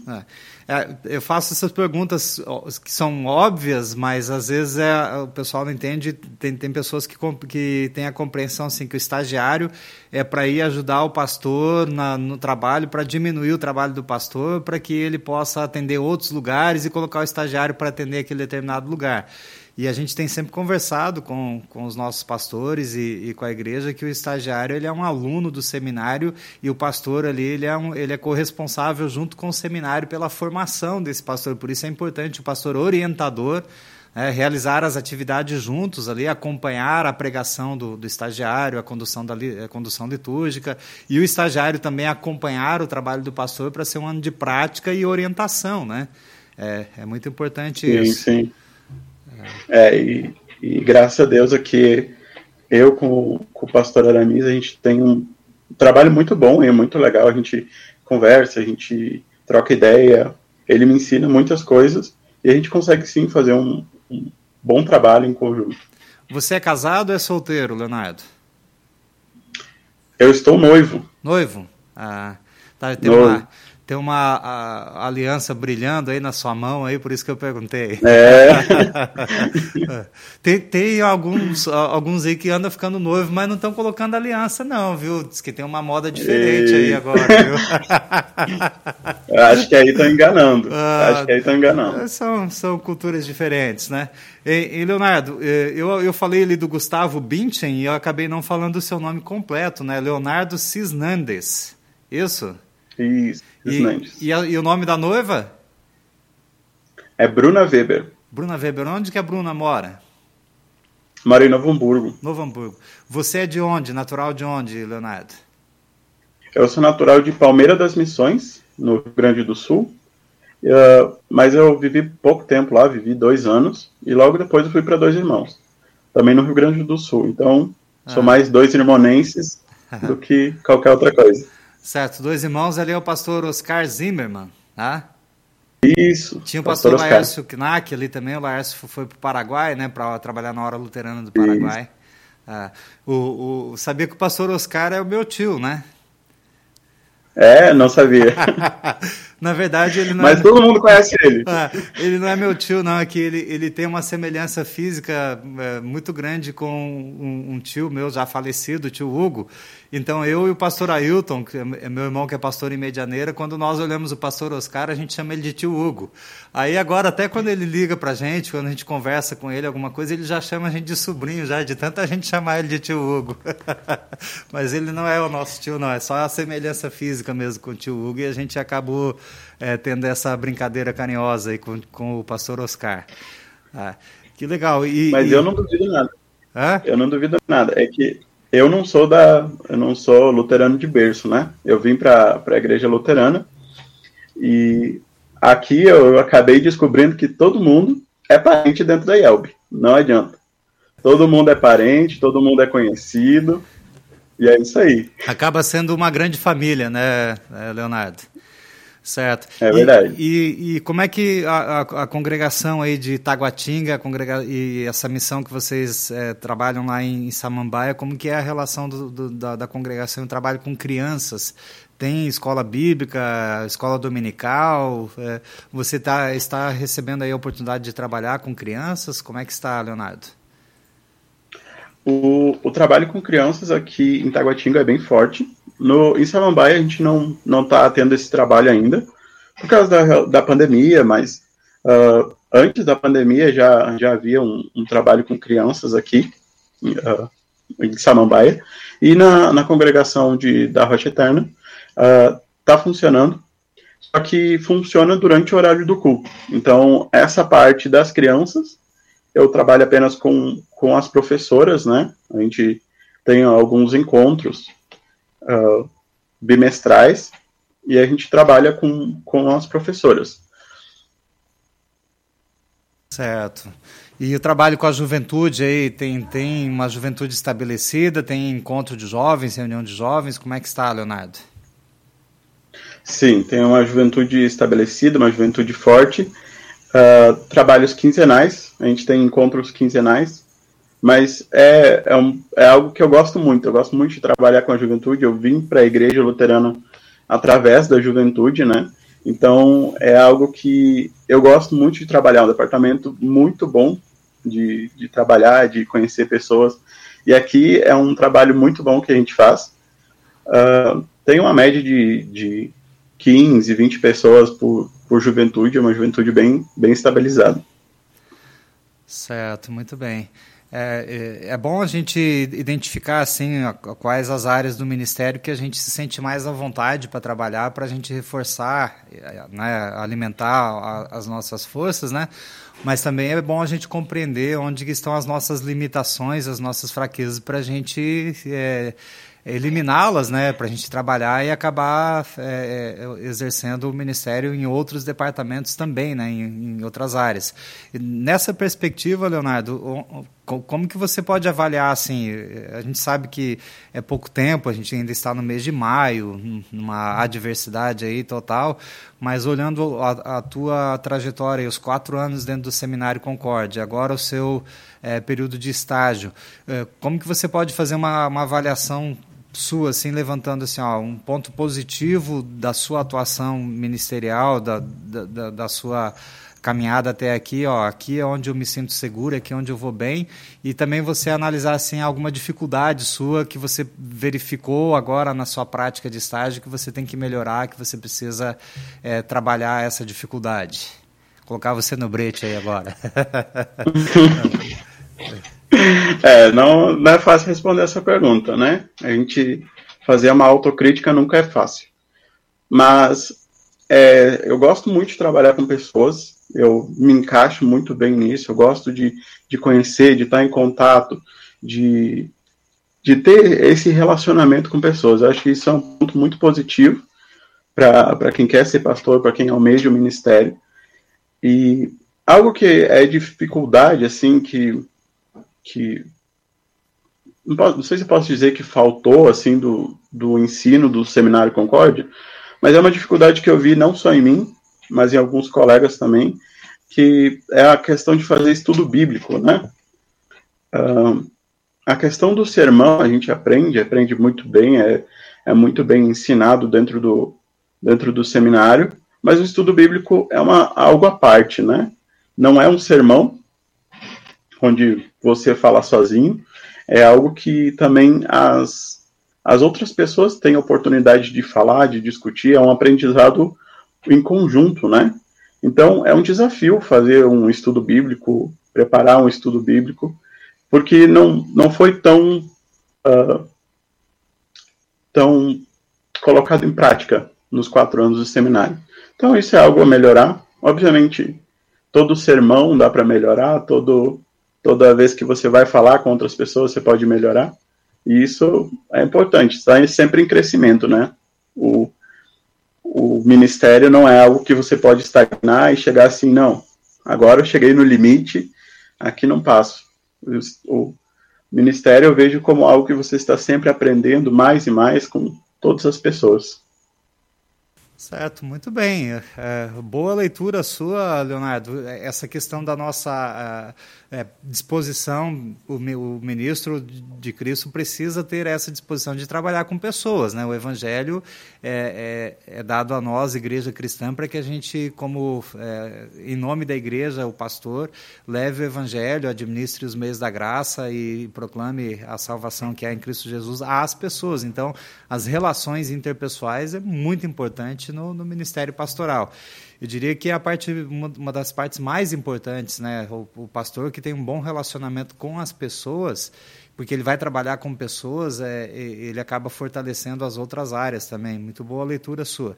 Ah. É, eu faço essas perguntas que são óbvias, mas às vezes é, o pessoal não entende. Tem, tem pessoas que, que têm a compreensão assim, que o estagiário é para ir ajudar o pastor na, no trabalho, para diminuir o trabalho do pastor, para que ele possa atender outros lugares e colocar o estagiário para atender aquele determinado lugar. E a gente tem sempre conversado com, com os nossos pastores e, e, com a igreja que o estagiário ele é um aluno do seminário e o pastor ali ele é, um, ele é corresponsável junto com o seminário pela formação desse pastor. Por isso é importante o pastor orientador é, realizar as atividades juntos ali, acompanhar a pregação do, do estagiário, a condução, da, a condução litúrgica, e o estagiário também acompanhar o trabalho do pastor para ser um ano de prática e orientação, né? É, é muito importante sim, isso. Sim, sim. É, e, e, graças a Deus aqui, eu com, com o pastor Aramis, a gente tem um trabalho muito bom, é muito legal, a gente conversa, a gente troca ideia, ele me ensina muitas coisas, e a gente consegue sim fazer um, um bom trabalho em conjunto. Você é casado ou é solteiro, Leonardo? Eu estou noivo. Noivo? Ah, tá, tem noivo. uma tem uma a, aliança brilhando aí na sua mão aí, por isso que eu perguntei. É. tem, tem alguns, alguns aí que andam ficando noivo, mas não estão colocando aliança não, viu? Diz que tem uma moda diferente e... aí agora, viu? acho que aí estão enganando. Ah, acho que aí estão enganando. São, são culturas diferentes, né? E, e, Leonardo, eh, eu, eu falei ali do Gustavo Binchen e eu acabei não falando o seu nome completo, né? Leonardo Cisnandes. Isso? Isso. E, e, a, e, o nome da noiva? É Bruna Weber. Bruna Weber. Onde que a Bruna mora? Mora em Novo Hamburgo. Novo Hamburgo. Você é de onde? Natural de onde, Leonardo? Eu sou natural de Palmeira das Missões, no Rio Grande do Sul. Uh, mas eu vivi pouco tempo lá, vivi dois anos. E logo depois eu fui para Dois Irmãos, também no Rio Grande do Sul. Então, sou ah. mais dois irmonenses do que qualquer outra coisa. Certo, dois irmãos ali é o pastor Oscar Zimmermann, tá? Isso. Tinha o pastor, pastor Laércio Knack ali também, o Laércio foi para o Paraguai, né, para trabalhar na hora luterana do Paraguai. Ah, o, o, sabia que o pastor Oscar é o meu tio, né? É, não sabia. Na verdade, ele não Mas é... todo mundo conhece ele. Ah, ele não é meu tio, não. É que ele, ele tem uma semelhança física é, muito grande com um, um, tio meu já falecido, o tio Hugo. Então, eu e o pastor Ailton, que é meu irmão que é pastor em Medianeira, quando nós olhamos o pastor Oscar, a gente chama ele de tio Hugo. Aí agora, até quando ele liga pra gente, quando a gente conversa com ele alguma coisa, ele já chama a gente de sobrinho, já, de tanta gente chamar ele de tio Hugo. Mas ele não é o nosso tio, não. É só a semelhança física mesmo com o tio Hugo e a gente acabou é, tendo essa brincadeira carinhosa aí com, com o pastor Oscar. Ah, que legal. E, Mas e... eu não duvido nada. Hã? Eu não duvido nada. É que eu não sou da, eu não sou luterano de berço, né? Eu vim para a igreja luterana e aqui eu acabei descobrindo que todo mundo é parente dentro da IELB. Não adianta. Todo mundo é parente, todo mundo é conhecido. E é isso aí. Acaba sendo uma grande família, né, Leonardo? Certo. É verdade. E, e, e como é que a, a, a, congregação aí de Taguatinga congrega, e essa missão que vocês é, trabalham lá em, em, Samambaia, como que é a relação do, do, da, da congregação e trabalho com crianças? Tem escola bíblica, escola dominical? É, você tá, está recebendo aí a oportunidade de trabalhar com crianças? Como é que está, Leonardo? O, o trabalho com crianças aqui em Taguatinga é bem forte. No, em Samambaia a gente não não está tendo esse trabalho ainda por causa da, da pandemia, mas uh, antes da pandemia já, já havia um, um trabalho com crianças aqui uh, em Samambaia e na, na congregação de, da Rocha Eterna está uh, funcionando, só que funciona durante o horário do culto. Então essa parte das crianças eu trabalho apenas com, com as professoras, né? A gente tem alguns encontros uh, bimestrais e a gente trabalha com, com as professoras. Certo. E o trabalho com a juventude aí, tem, tem uma juventude estabelecida, tem encontro de jovens, reunião de jovens, como é que está, Leonardo? Sim, tem uma juventude estabelecida, uma juventude forte, uh, trabalhos quinzenais, a gente tem encontros quinzenais, mas é, é, um, é, algo que eu gosto muito. Eu gosto muito de trabalhar com a juventude. Eu vim para a igreja luterana através da juventude, né? Então é algo que eu gosto muito de trabalhar. Um departamento muito bom de, de trabalhar, de conhecer pessoas. E aqui é um trabalho muito bom que a gente faz. Uh, tem uma média de, de 15, 20 pessoas por, por juventude, é uma juventude bem, bem estabilizada. Certo, muito bem. É, é, é, bom a gente identificar assim quais as áreas do ministério que a gente se sente mais à vontade para trabalhar, para a gente reforçar, né, alimentar a, as nossas forças, né? Mas também é bom a gente compreender onde estão as nossas limitações, as nossas fraquezas, para a gente é, eliminá-las, né, para a gente trabalhar e acabar é, é, exercendo o ministério em outros departamentos também, né, em, em outras áreas. E nessa perspectiva, Leonardo, como que você pode avaliar assim? A gente sabe que é pouco tempo, a gente ainda está no mês de maio, numa adversidade aí total, mas olhando a, a tua trajetória, os quatro anos dentro do Seminário Concorde, agora o seu é, período de estágio, é, como que você pode fazer uma, uma avaliação sua, assim, levantando assim, ó, um ponto positivo da sua atuação ministerial, da, da, da sua caminhada até aqui, ó, aqui é onde eu me sinto seguro, aqui é onde eu vou bem, e também você analisar assim alguma dificuldade sua que você verificou agora na sua prática de estágio que você tem que melhorar, que você precisa é, trabalhar essa dificuldade. colocar você no brete aí agora. É, não, não é fácil responder essa pergunta, né? A gente fazer uma autocrítica nunca é fácil. Mas é, eu gosto muito de trabalhar com pessoas, eu me encaixo muito bem nisso, eu gosto de, de conhecer, de estar em contato, de, de ter esse relacionamento com pessoas. Eu acho que isso é um ponto muito positivo para quem quer ser pastor, para quem almeja o ministério. E algo que é dificuldade, assim, que que não, posso, não sei se posso dizer que faltou assim do, do ensino do seminário Concórdia, mas é uma dificuldade que eu vi não só em mim, mas em alguns colegas também, que é a questão de fazer estudo bíblico, né? Uh, a questão do sermão a gente aprende, aprende muito bem, é, é muito bem ensinado dentro do, dentro do seminário, mas o estudo bíblico é uma, algo à parte, né? Não é um sermão onde você fala sozinho, é algo que também as, as outras pessoas têm oportunidade de falar, de discutir, é um aprendizado em conjunto, né? Então, é um desafio fazer um estudo bíblico, preparar um estudo bíblico, porque não, não foi tão, uh, tão colocado em prática nos quatro anos do seminário. Então, isso é algo a melhorar. Obviamente, todo sermão dá para melhorar, todo, toda vez que você vai falar com outras pessoas, você pode melhorar. E isso é importante, está sempre em crescimento, né? O, o ministério não é algo que você pode estagnar e chegar assim, não, agora eu cheguei no limite, aqui não passo. O ministério eu vejo como algo que você está sempre aprendendo mais e mais com todas as pessoas. Certo, muito bem. É, boa leitura sua, Leonardo. Essa questão da nossa é, disposição, o, o, ministro de Cristo precisa ter essa disposição de trabalhar com pessoas. Né? O Evangelho é, é, é dado a nós, Igreja Cristã, para que a gente, como é, em nome da Igreja, o pastor, leve o Evangelho, administre os meios da graça e proclame a salvação que há em Cristo Jesus às pessoas. Então, as relações interpessoais é muito importante no, no ministério pastoral. Eu diria que é a parte, uma, das partes mais importantes, né? O, o, pastor que tem um bom relacionamento com as pessoas, porque ele vai trabalhar com pessoas, é, ele acaba fortalecendo as outras áreas também. Muito boa leitura sua.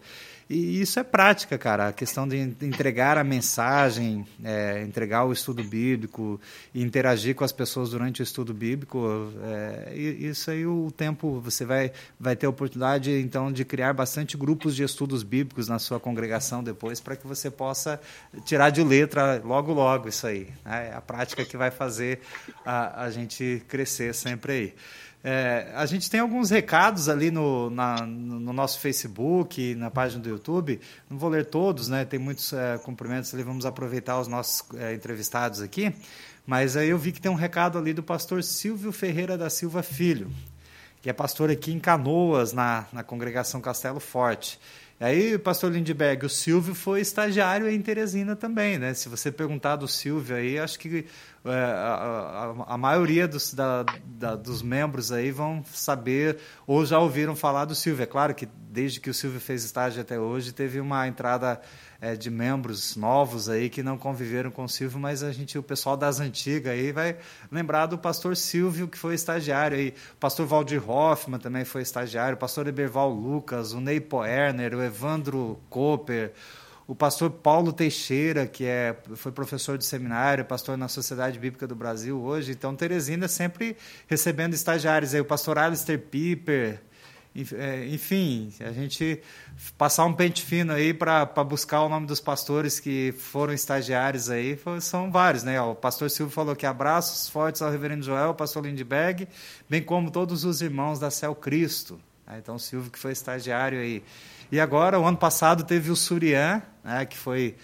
E isso é prática, cara. A questão de entregar a mensagem, é, entregar o estudo bíblico, interagir com as pessoas durante o estudo bíblico, é, isso aí o tempo você vai, vai ter a oportunidade então de criar bastante grupos de estudos bíblicos na sua congregação depois para que você possa tirar de letra logo logo isso aí. Né? É a prática que vai fazer a, a gente crescer sempre aí. É, a gente tem alguns recados ali no, na, no nosso Facebook, na página do YouTube. Não vou ler todos, né? Tem muitos é, cumprimentos ali. Vamos aproveitar os nossos é, entrevistados aqui. Mas aí eu vi que tem um recado ali do pastor Silvio Ferreira da Silva Filho, que é pastor aqui em Canoas, na, na congregação Castelo Forte. Aí, pastor Lindbergh, o Silvio foi estagiário em Teresina também, né? Se você perguntar do Silvio aí, acho que é, a, a, a, maioria dos, da, da, dos membros aí vão saber ou já ouviram falar do Silvio. É claro que desde que o Silvio fez estágio até hoje, teve uma entrada é, de membros novos aí que não conviveram com o Silvio, mas a gente, o pessoal das antigas aí vai lembrar do pastor Silvio, que foi estagiário aí, o pastor Valdir Hoffman também foi estagiário, o pastor Eberval Lucas, o Ney Poerner, o Evandro Cooper, o pastor Paulo Teixeira, que é, foi professor de seminário, pastor na Sociedade Bíblica do Brasil hoje. Então, Teresina sempre recebendo estagiários. Aí, o pastor Alistair Piper. É, enfim, a gente passar um pente fino aí para buscar o nome dos pastores que foram estagiários aí, são vários, né? O pastor Silvio falou que abraços fortes ao reverendo Joel, pastor Lindbergh, bem como todos os irmãos da Céu Cristo. Então, Silvio que foi estagiário aí. E agora, o ano passado, teve o Surian, né, que foi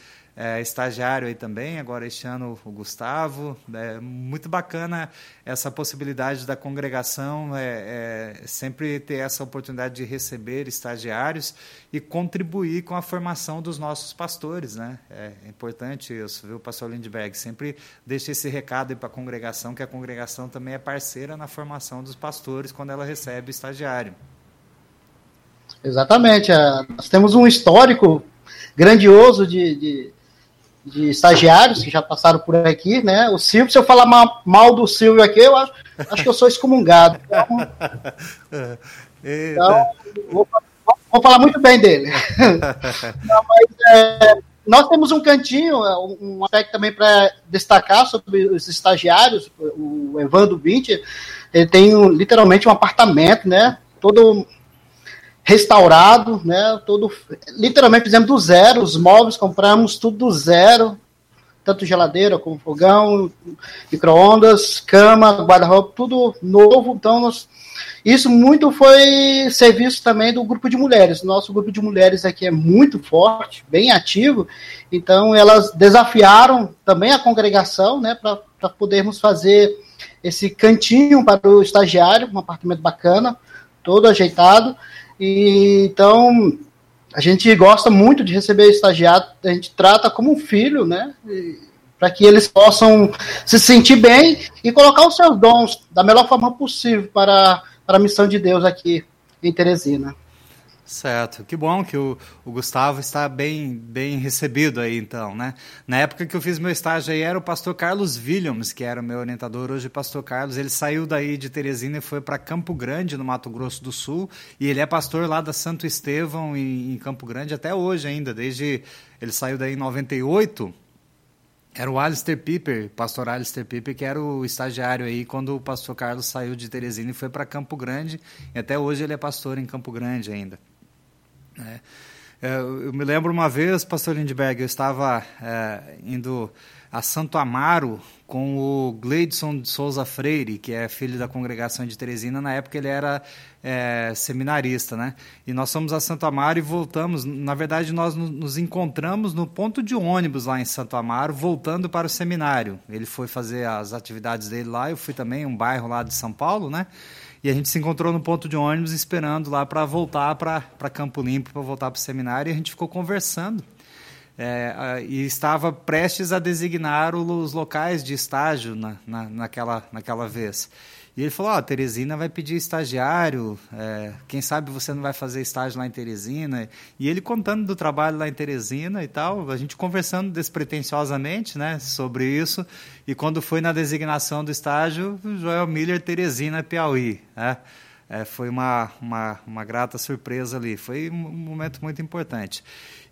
é, estagiário aí também, agora este ano o Gustavo. É muito bacana essa possibilidade da congregação é, é, sempre ter essa oportunidade de receber estagiários e contribuir com a formação dos nossos pastores. Né? É importante isso, viu, pastor Lindbergh? Sempre deixa esse recado para a congregação, que a congregação também é parceira na formação dos pastores quando ela recebe estagiário. Exatamente. É, nós temos um histórico grandioso de, de, de, estagiários que já passaram por aqui, né? O Silvio, se eu falar mal, mal do Silvio aqui, eu acho, acho que eu sou excomungado. Então, então vou, vou, falar muito bem dele. Não, mas, é, nós temos um cantinho, é, um aspecto também para destacar sobre os estagiários. O Evandro Vinci, ele tem literalmente um apartamento, né? Todo restaurado, né? Todo, literalmente fizemos do zero, os móveis compramos tudo do zero. tanto geladeira como fogão, micro-ondas, cama, guarda-roupa, tudo novo. Então, nós, isso muito foi serviço também do grupo de mulheres. Nosso grupo de mulheres aqui é muito forte, bem ativo. Então, elas desafiaram também a congregação né, para podermos fazer esse cantinho para o estagiário, um apartamento bacana, todo ajeitado. E então a gente gosta muito de receber estagiário, a gente trata como um filho, né? Para que eles possam se sentir bem e colocar os seus dons da melhor forma possível para, para a missão de Deus aqui em Teresina. Certo, que bom que o, o, Gustavo está bem, bem recebido aí, então, né? Na época que eu fiz meu estágio aí era o pastor Carlos Williams, que era o meu orientador, hoje pastor Carlos. Ele saiu daí de Teresina e foi para Campo Grande, no Mato Grosso do Sul, e ele é pastor lá da Santo Estevão, em, em Campo Grande, até hoje ainda, desde ele saiu daí em 98. Era o Alistair Piper, pastor Alistair Piper, que era o estagiário aí quando o pastor Carlos saiu de Teresina e foi para Campo Grande, e até hoje ele é pastor em Campo Grande ainda. É, é, eu me lembro uma vez, pastor Lindbergh, eu estava é, indo a Santo Amaro com o Gleidson de Souza Freire, que é filho da congregação de Teresina. Na época ele era é, seminarista, né? E nós fomos a Santo Amaro e voltamos. Na verdade, nós nos encontramos no ponto de ônibus lá em Santo Amaro, voltando para o seminário. Ele foi fazer as atividades dele lá, eu fui também, um bairro lá de São Paulo, né? E a gente se encontrou no ponto de ônibus esperando lá para voltar para Campo Limpo, para voltar para o seminário, e a gente ficou conversando. É, e estava prestes a designar os locais de estágio na, na, naquela, naquela vez. E ele falou: Ó, oh, Teresina vai pedir estagiário, é, quem sabe você não vai fazer estágio lá em Teresina. E ele contando do trabalho lá em Teresina e tal, a gente conversando despretensiosamente né, sobre isso. E quando foi na designação do estágio, Joel Miller, Teresina, Piauí. Né? É, foi uma, uma, uma grata surpresa ali. Foi um momento muito importante.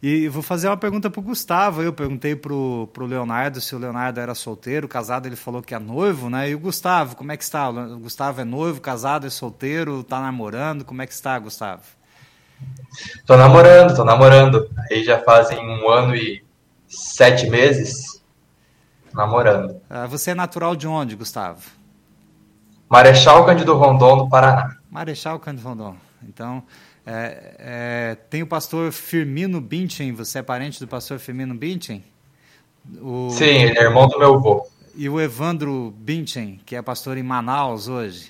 E vou fazer uma pergunta para o Gustavo. Eu perguntei para o Leonardo se o Leonardo era solteiro, casado. Ele falou que é noivo, né? E o Gustavo, como é que está? O Gustavo é noivo, casado, é solteiro, está namorando? Como é que está, Gustavo? Estou namorando, estou namorando. Aí já fazem um ano e sete meses namorando. Ah, você é natural de onde, Gustavo? Marechal Cândido Rondon, do Paraná. Marechal Cândido Rondon. Então, é, é, tem o pastor Firmino Binchen, você é parente do pastor Firmino Binchen? O... Sim, ele é irmão do meu avô. E o Evandro Binchen, que é pastor em Manaus hoje.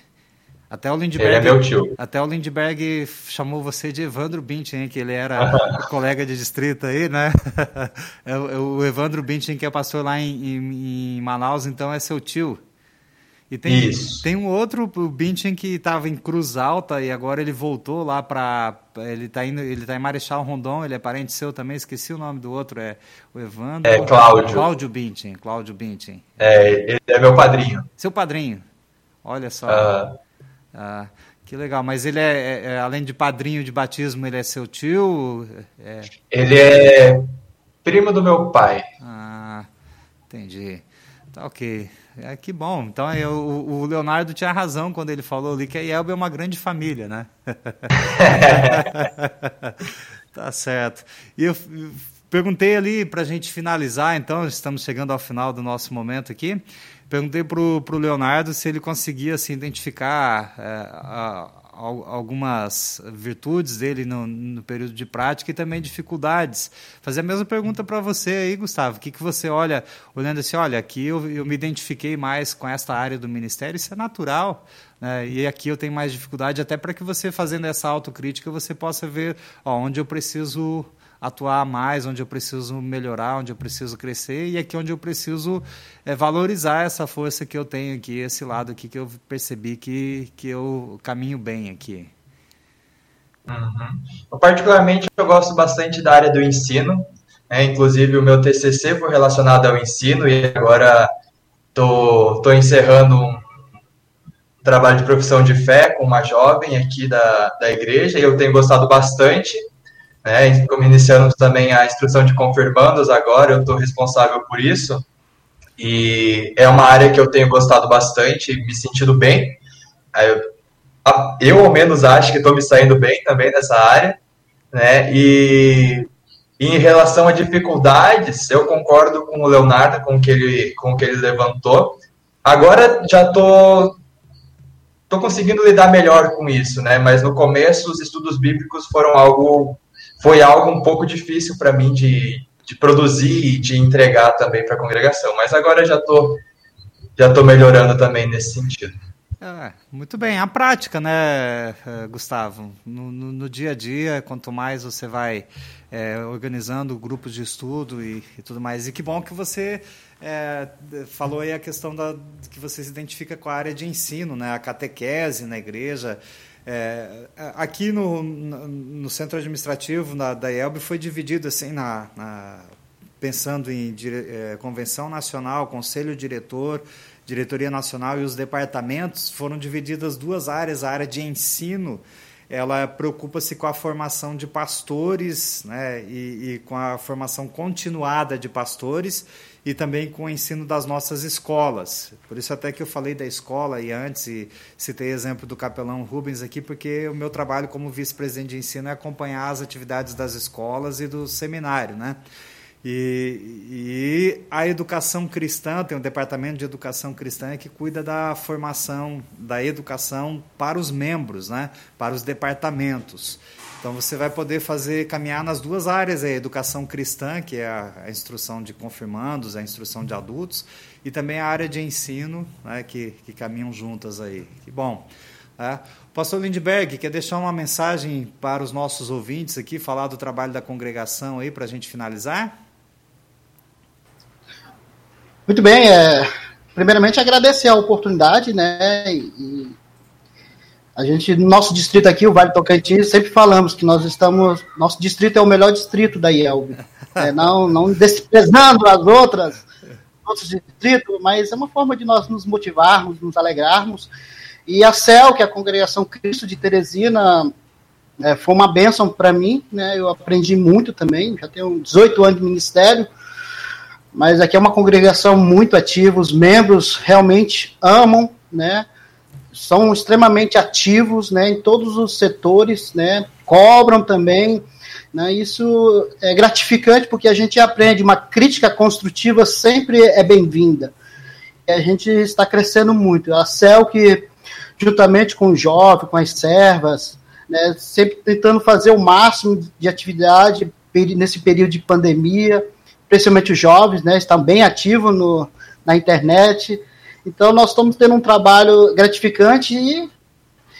Até o Lindbergh, ele é meu tio. Até o Lindbergh chamou você de Evandro Binchen, que ele era colega de distrito aí, né? É o Evandro Binchen, que é pastor lá em, em, em Manaus, então é seu tio. E tem, Isso. tem um outro, o Binchen, que estava em Cruz Alta e agora ele voltou lá para. Ele está indo, ele tá em Marechal Rondon, ele é parente seu também, esqueci o nome do outro, é o Evandro. É Cláudio. Cláudio Binchen, Cláudio Binchen. É, ele é meu padrinho. Seu padrinho. Olha só. Uh... Ah, que legal, mas ele é, é, é, além de padrinho de batismo, ele é seu tio? É... Ele é primo do meu pai. Ah, entendi. Tá ok. É, que bom. Então eu, o Leonardo tinha razão quando ele falou ali que a IELB é uma grande família, né? tá certo. E eu perguntei ali para a gente finalizar, então, estamos chegando ao final do nosso momento aqui. Perguntei para o Leonardo se ele conseguia se identificar é, a, algumas virtudes dele no, no, período de prática e também dificuldades. Fazer a mesma pergunta para você aí, Gustavo. O que, que você olha, olhando assim, olha, aqui eu, eu me identifiquei mais com esta área do ministério, isso é natural. Né? E aqui eu tenho mais dificuldade, até para que você, fazendo essa autocrítica, você possa ver ó, onde eu preciso atuar mais, onde eu preciso melhorar, onde eu preciso crescer e aqui onde eu preciso é, valorizar essa força que eu tenho aqui, esse lado aqui que eu percebi que, que eu caminho bem aqui. Uhum. Particularmente, eu gosto bastante da área do ensino. Né? Inclusive, o meu TCC foi relacionado ao ensino e agora estou tô, tô encerrando um trabalho de profissão de fé com uma jovem aqui da, da igreja e eu tenho gostado bastante né? Como iniciamos também a instrução de confirmandos agora, eu estou responsável por isso. E é uma área que eu tenho gostado bastante, me sentido bem. Eu, ao menos, acho que estou me saindo bem também nessa área. Né? E em relação a dificuldades, eu concordo com o Leonardo, com o que ele, com o que ele levantou. Agora já tô, tô conseguindo lidar melhor com isso, né? Mas no começo os estudos bíblicos foram algo foi algo um pouco difícil para mim de, de produzir e de entregar também para a congregação. Mas agora já tô já tô melhorando também nesse sentido. É, muito bem, a prática, né, Gustavo? No, no, no, dia a dia, quanto mais você vai é, organizando grupos de estudo e, e, tudo mais. E que bom que você é, falou aí a questão da, que você se identifica com a área de ensino, né, a catequese na igreja. É, aqui no, no centro administrativo na, da IELB foi dividido assim na, na pensando em dire, convenção nacional, conselho diretor diretoria nacional e os departamentos foram divididas duas áreas, a área de ensino, ela preocupa-se com a formação de pastores, né, e, e, com a formação continuada de pastores e também com o ensino das nossas escolas. Por isso até que eu falei da escola e antes e citei exemplo do capelão Rubens aqui, porque o meu trabalho como vice-presidente de ensino é acompanhar as atividades das escolas e do seminário, né? E, e, a educação cristã, tem um departamento de educação cristã que cuida da formação da educação para os membros, né? para os departamentos. Então você vai poder fazer caminhar nas duas áreas, a educação cristã, que é a, a instrução de confirmandos, a instrução de adultos, e também a área de ensino, né? que, que caminham juntas aí. Que bom. É. Pastor Lindbergh, quer deixar uma mensagem para os nossos ouvintes aqui, falar do trabalho da congregação aí para a gente finalizar? Muito bem, é, primeiramente agradecer a oportunidade, né? E, a gente, no nosso distrito aqui, o Vale Tocantins, sempre falamos que nós estamos, nosso distrito é o melhor distrito da IELB. É, não, não desprezando as outras, outros distritos, mas é uma forma de nós nos motivarmos, nos alegrarmos. E a CEL, que é a Congregação Cristo de Teresina, é, foi uma bênção para mim, né? Eu aprendi muito também, já tenho 18 anos de ministério, mas aqui é uma congregação muito ativa, os membros realmente amam, né? São extremamente ativos, né, em todos os setores, né? Cobram também, né? Isso é gratificante porque a gente aprende uma crítica construtiva sempre é bem-vinda. A gente está crescendo muito. A CEL que juntamente com o jovem, com as servas, né, sempre tentando fazer o máximo de atividade nesse período de pandemia, principalmente os jovens, né, estão bem ativos no, na internet. Então, nós estamos tendo um trabalho gratificante e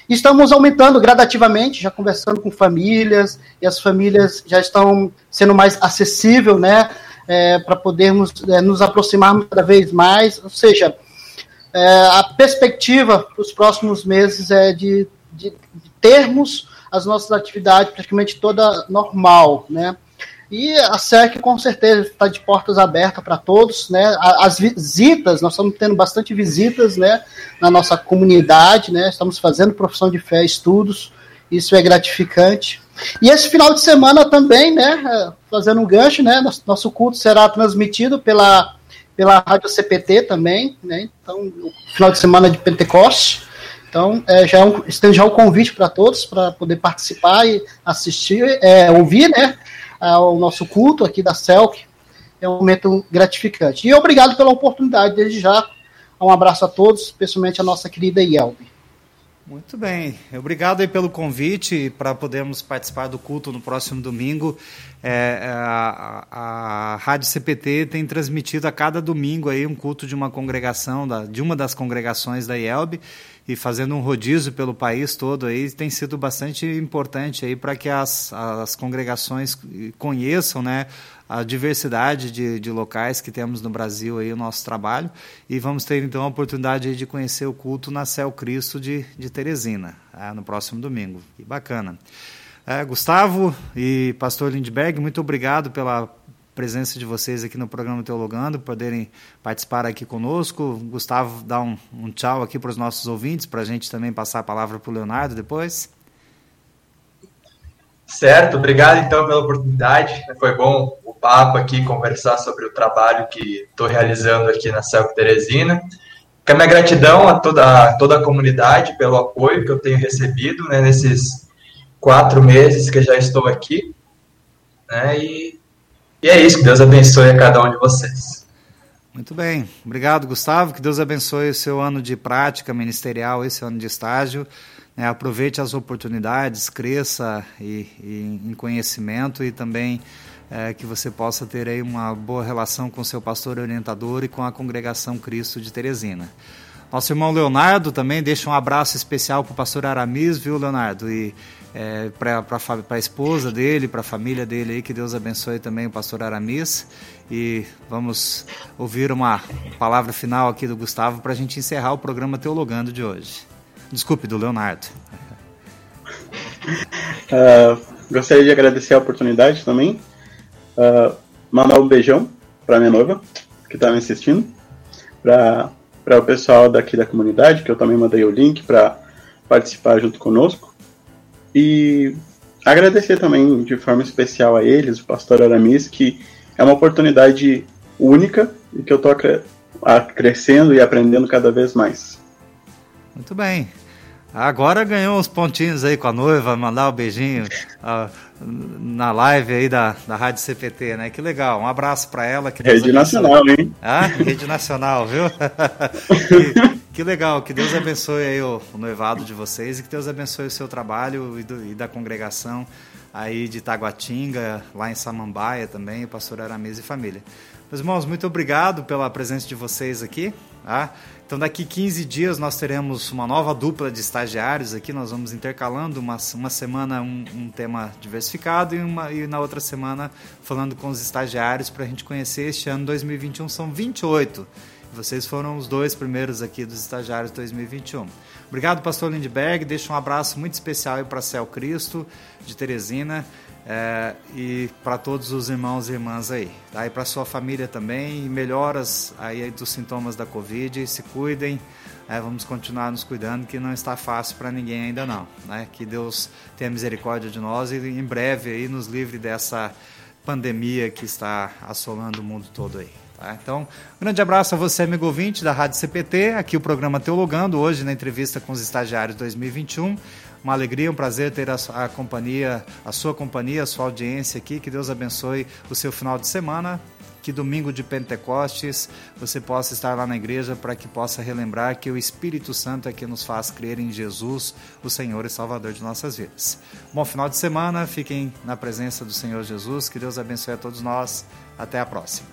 estamos aumentando gradativamente, já conversando com famílias, e as famílias já estão sendo mais acessíveis, né, é, para podermos é, nos aproximarmos cada vez mais. Ou seja, é, a perspectiva para os próximos meses é de, de, de termos as nossas atividades praticamente toda normal, né? E a SEC com certeza está de portas abertas para todos, né? As visitas, nós estamos tendo bastante visitas, né, na nossa comunidade, né? Estamos fazendo profissão de fé, estudos, isso é gratificante. E esse final de semana também, né, fazendo um gancho, né, nosso culto será transmitido pela pela Rádio CPT também, né? Então, final de semana de Pentecoste. Então, é, já é um, já o convite para todos para poder participar e assistir, é, ouvir, né? Ao nosso culto aqui da CELC. É um momento gratificante. E obrigado pela oportunidade, desde já. Um abraço a todos, especialmente a nossa querida Yelby. Muito bem, obrigado aí pelo convite para podermos participar do culto no próximo domingo. É, é a, a, Rádio CPT tem transmitido a cada domingo aí um culto de uma congregação, da, de uma das congregações da IELB, e fazendo um rodízio pelo país todo aí tem sido bastante importante aí para que as, as congregações conheçam né, a diversidade de, de locais que temos no Brasil aí o nosso trabalho e vamos ter então a oportunidade de conhecer o culto na Céu Cristo de, de Teresina é, no próximo domingo. Que bacana. É, Gustavo e Pastor Lindberg, muito obrigado pela presença de vocês aqui no programa Teologando, poderem participar aqui conosco. Gustavo, dá um, um tchau aqui para os nossos ouvintes, para a gente também passar a palavra para o Leonardo depois. Certo, obrigado então pela oportunidade. Foi bom papo aqui, conversar sobre o trabalho que estou realizando aqui na Celco Teresina. Com a minha gratidão a toda, a toda a comunidade pelo apoio que eu tenho recebido né, nesses quatro meses que já estou aqui. Né, e E é isso, que Deus abençoe a cada um de vocês. Muito bem. Obrigado, Gustavo. Que Deus abençoe o seu ano de prática ministerial, esse ano de estágio. É, aproveite as oportunidades, cresça e, e em conhecimento e também é, que você possa ter aí uma boa relação com seu pastor orientador e com a congregação Cristo de Teresina. Nosso irmão Leonardo também deixa um abraço especial para o pastor Aramis, viu, Leonardo? E é, para a esposa dele, para a família dele aí, que Deus abençoe também o pastor Aramis. E vamos ouvir uma palavra final aqui do Gustavo para a gente encerrar o programa Teologando de hoje. Desculpe, do Leonardo. Uh, gostaria de agradecer a oportunidade também. Uh, mandar um beijão para minha noiva, que está me assistindo. Para o pessoal daqui da comunidade, que eu também mandei o link para participar junto conosco. E agradecer também de forma especial a eles, o pastor Aramis, que é uma oportunidade única e que eu estou crescendo e aprendendo cada vez mais. Muito bem. Agora ganhou uns pontinhos aí com a noiva, mandar um beijinho uh, na live aí da, da Rádio CPT, né? Que legal. Um abraço para ela. Que Rede Nacional, hein? Ah, Rede Nacional, viu? que, que, legal. Que Deus abençoe aí o, o, noivado de vocês e que Deus abençoe o seu trabalho e, do, e da congregação aí de Taguatinga, lá em Samambaia também, o pastor Aramis e família. Meus irmãos, muito obrigado pela presença de vocês aqui. Tá? Então, daqui 15 dias nós teremos uma nova dupla de estagiários aqui. Nós vamos intercalando uma, uma semana um, um tema diversificado e, uma, e na outra semana falando com os estagiários para a gente conhecer este ano 2021. São 28. Vocês foram os dois primeiros aqui dos estagiários 2021. Obrigado, pastor Lindbergh. Deixo um abraço muito especial para Céu Cristo, de Teresina. É, e para todos os irmãos e irmãs aí, tá? E para sua família também, e melhoras aí dos sintomas da Covid, se cuidem, é, vamos continuar nos cuidando, que não está fácil para ninguém ainda não, né? Que Deus tenha misericórdia de nós e em breve aí nos livre dessa pandemia que está assolando o mundo todo aí. Tá? Então, um grande abraço a você, amigo ouvinte da Rádio CPT, aqui o programa Teologando, hoje na entrevista com os estagiários 2021. Uma alegria, um prazer ter a, a companhia, a sua companhia, a sua audiência aqui. Que Deus abençoe o seu final de semana que domingo de Pentecostes você possa estar lá na igreja para que possa relembrar que o Espírito Santo é que nos faz crer em Jesus, o Senhor e Salvador de nossas vidas. Bom final de semana, fiquem na presença do Senhor Jesus, que Deus abençoe a todos nós. Até a próxima.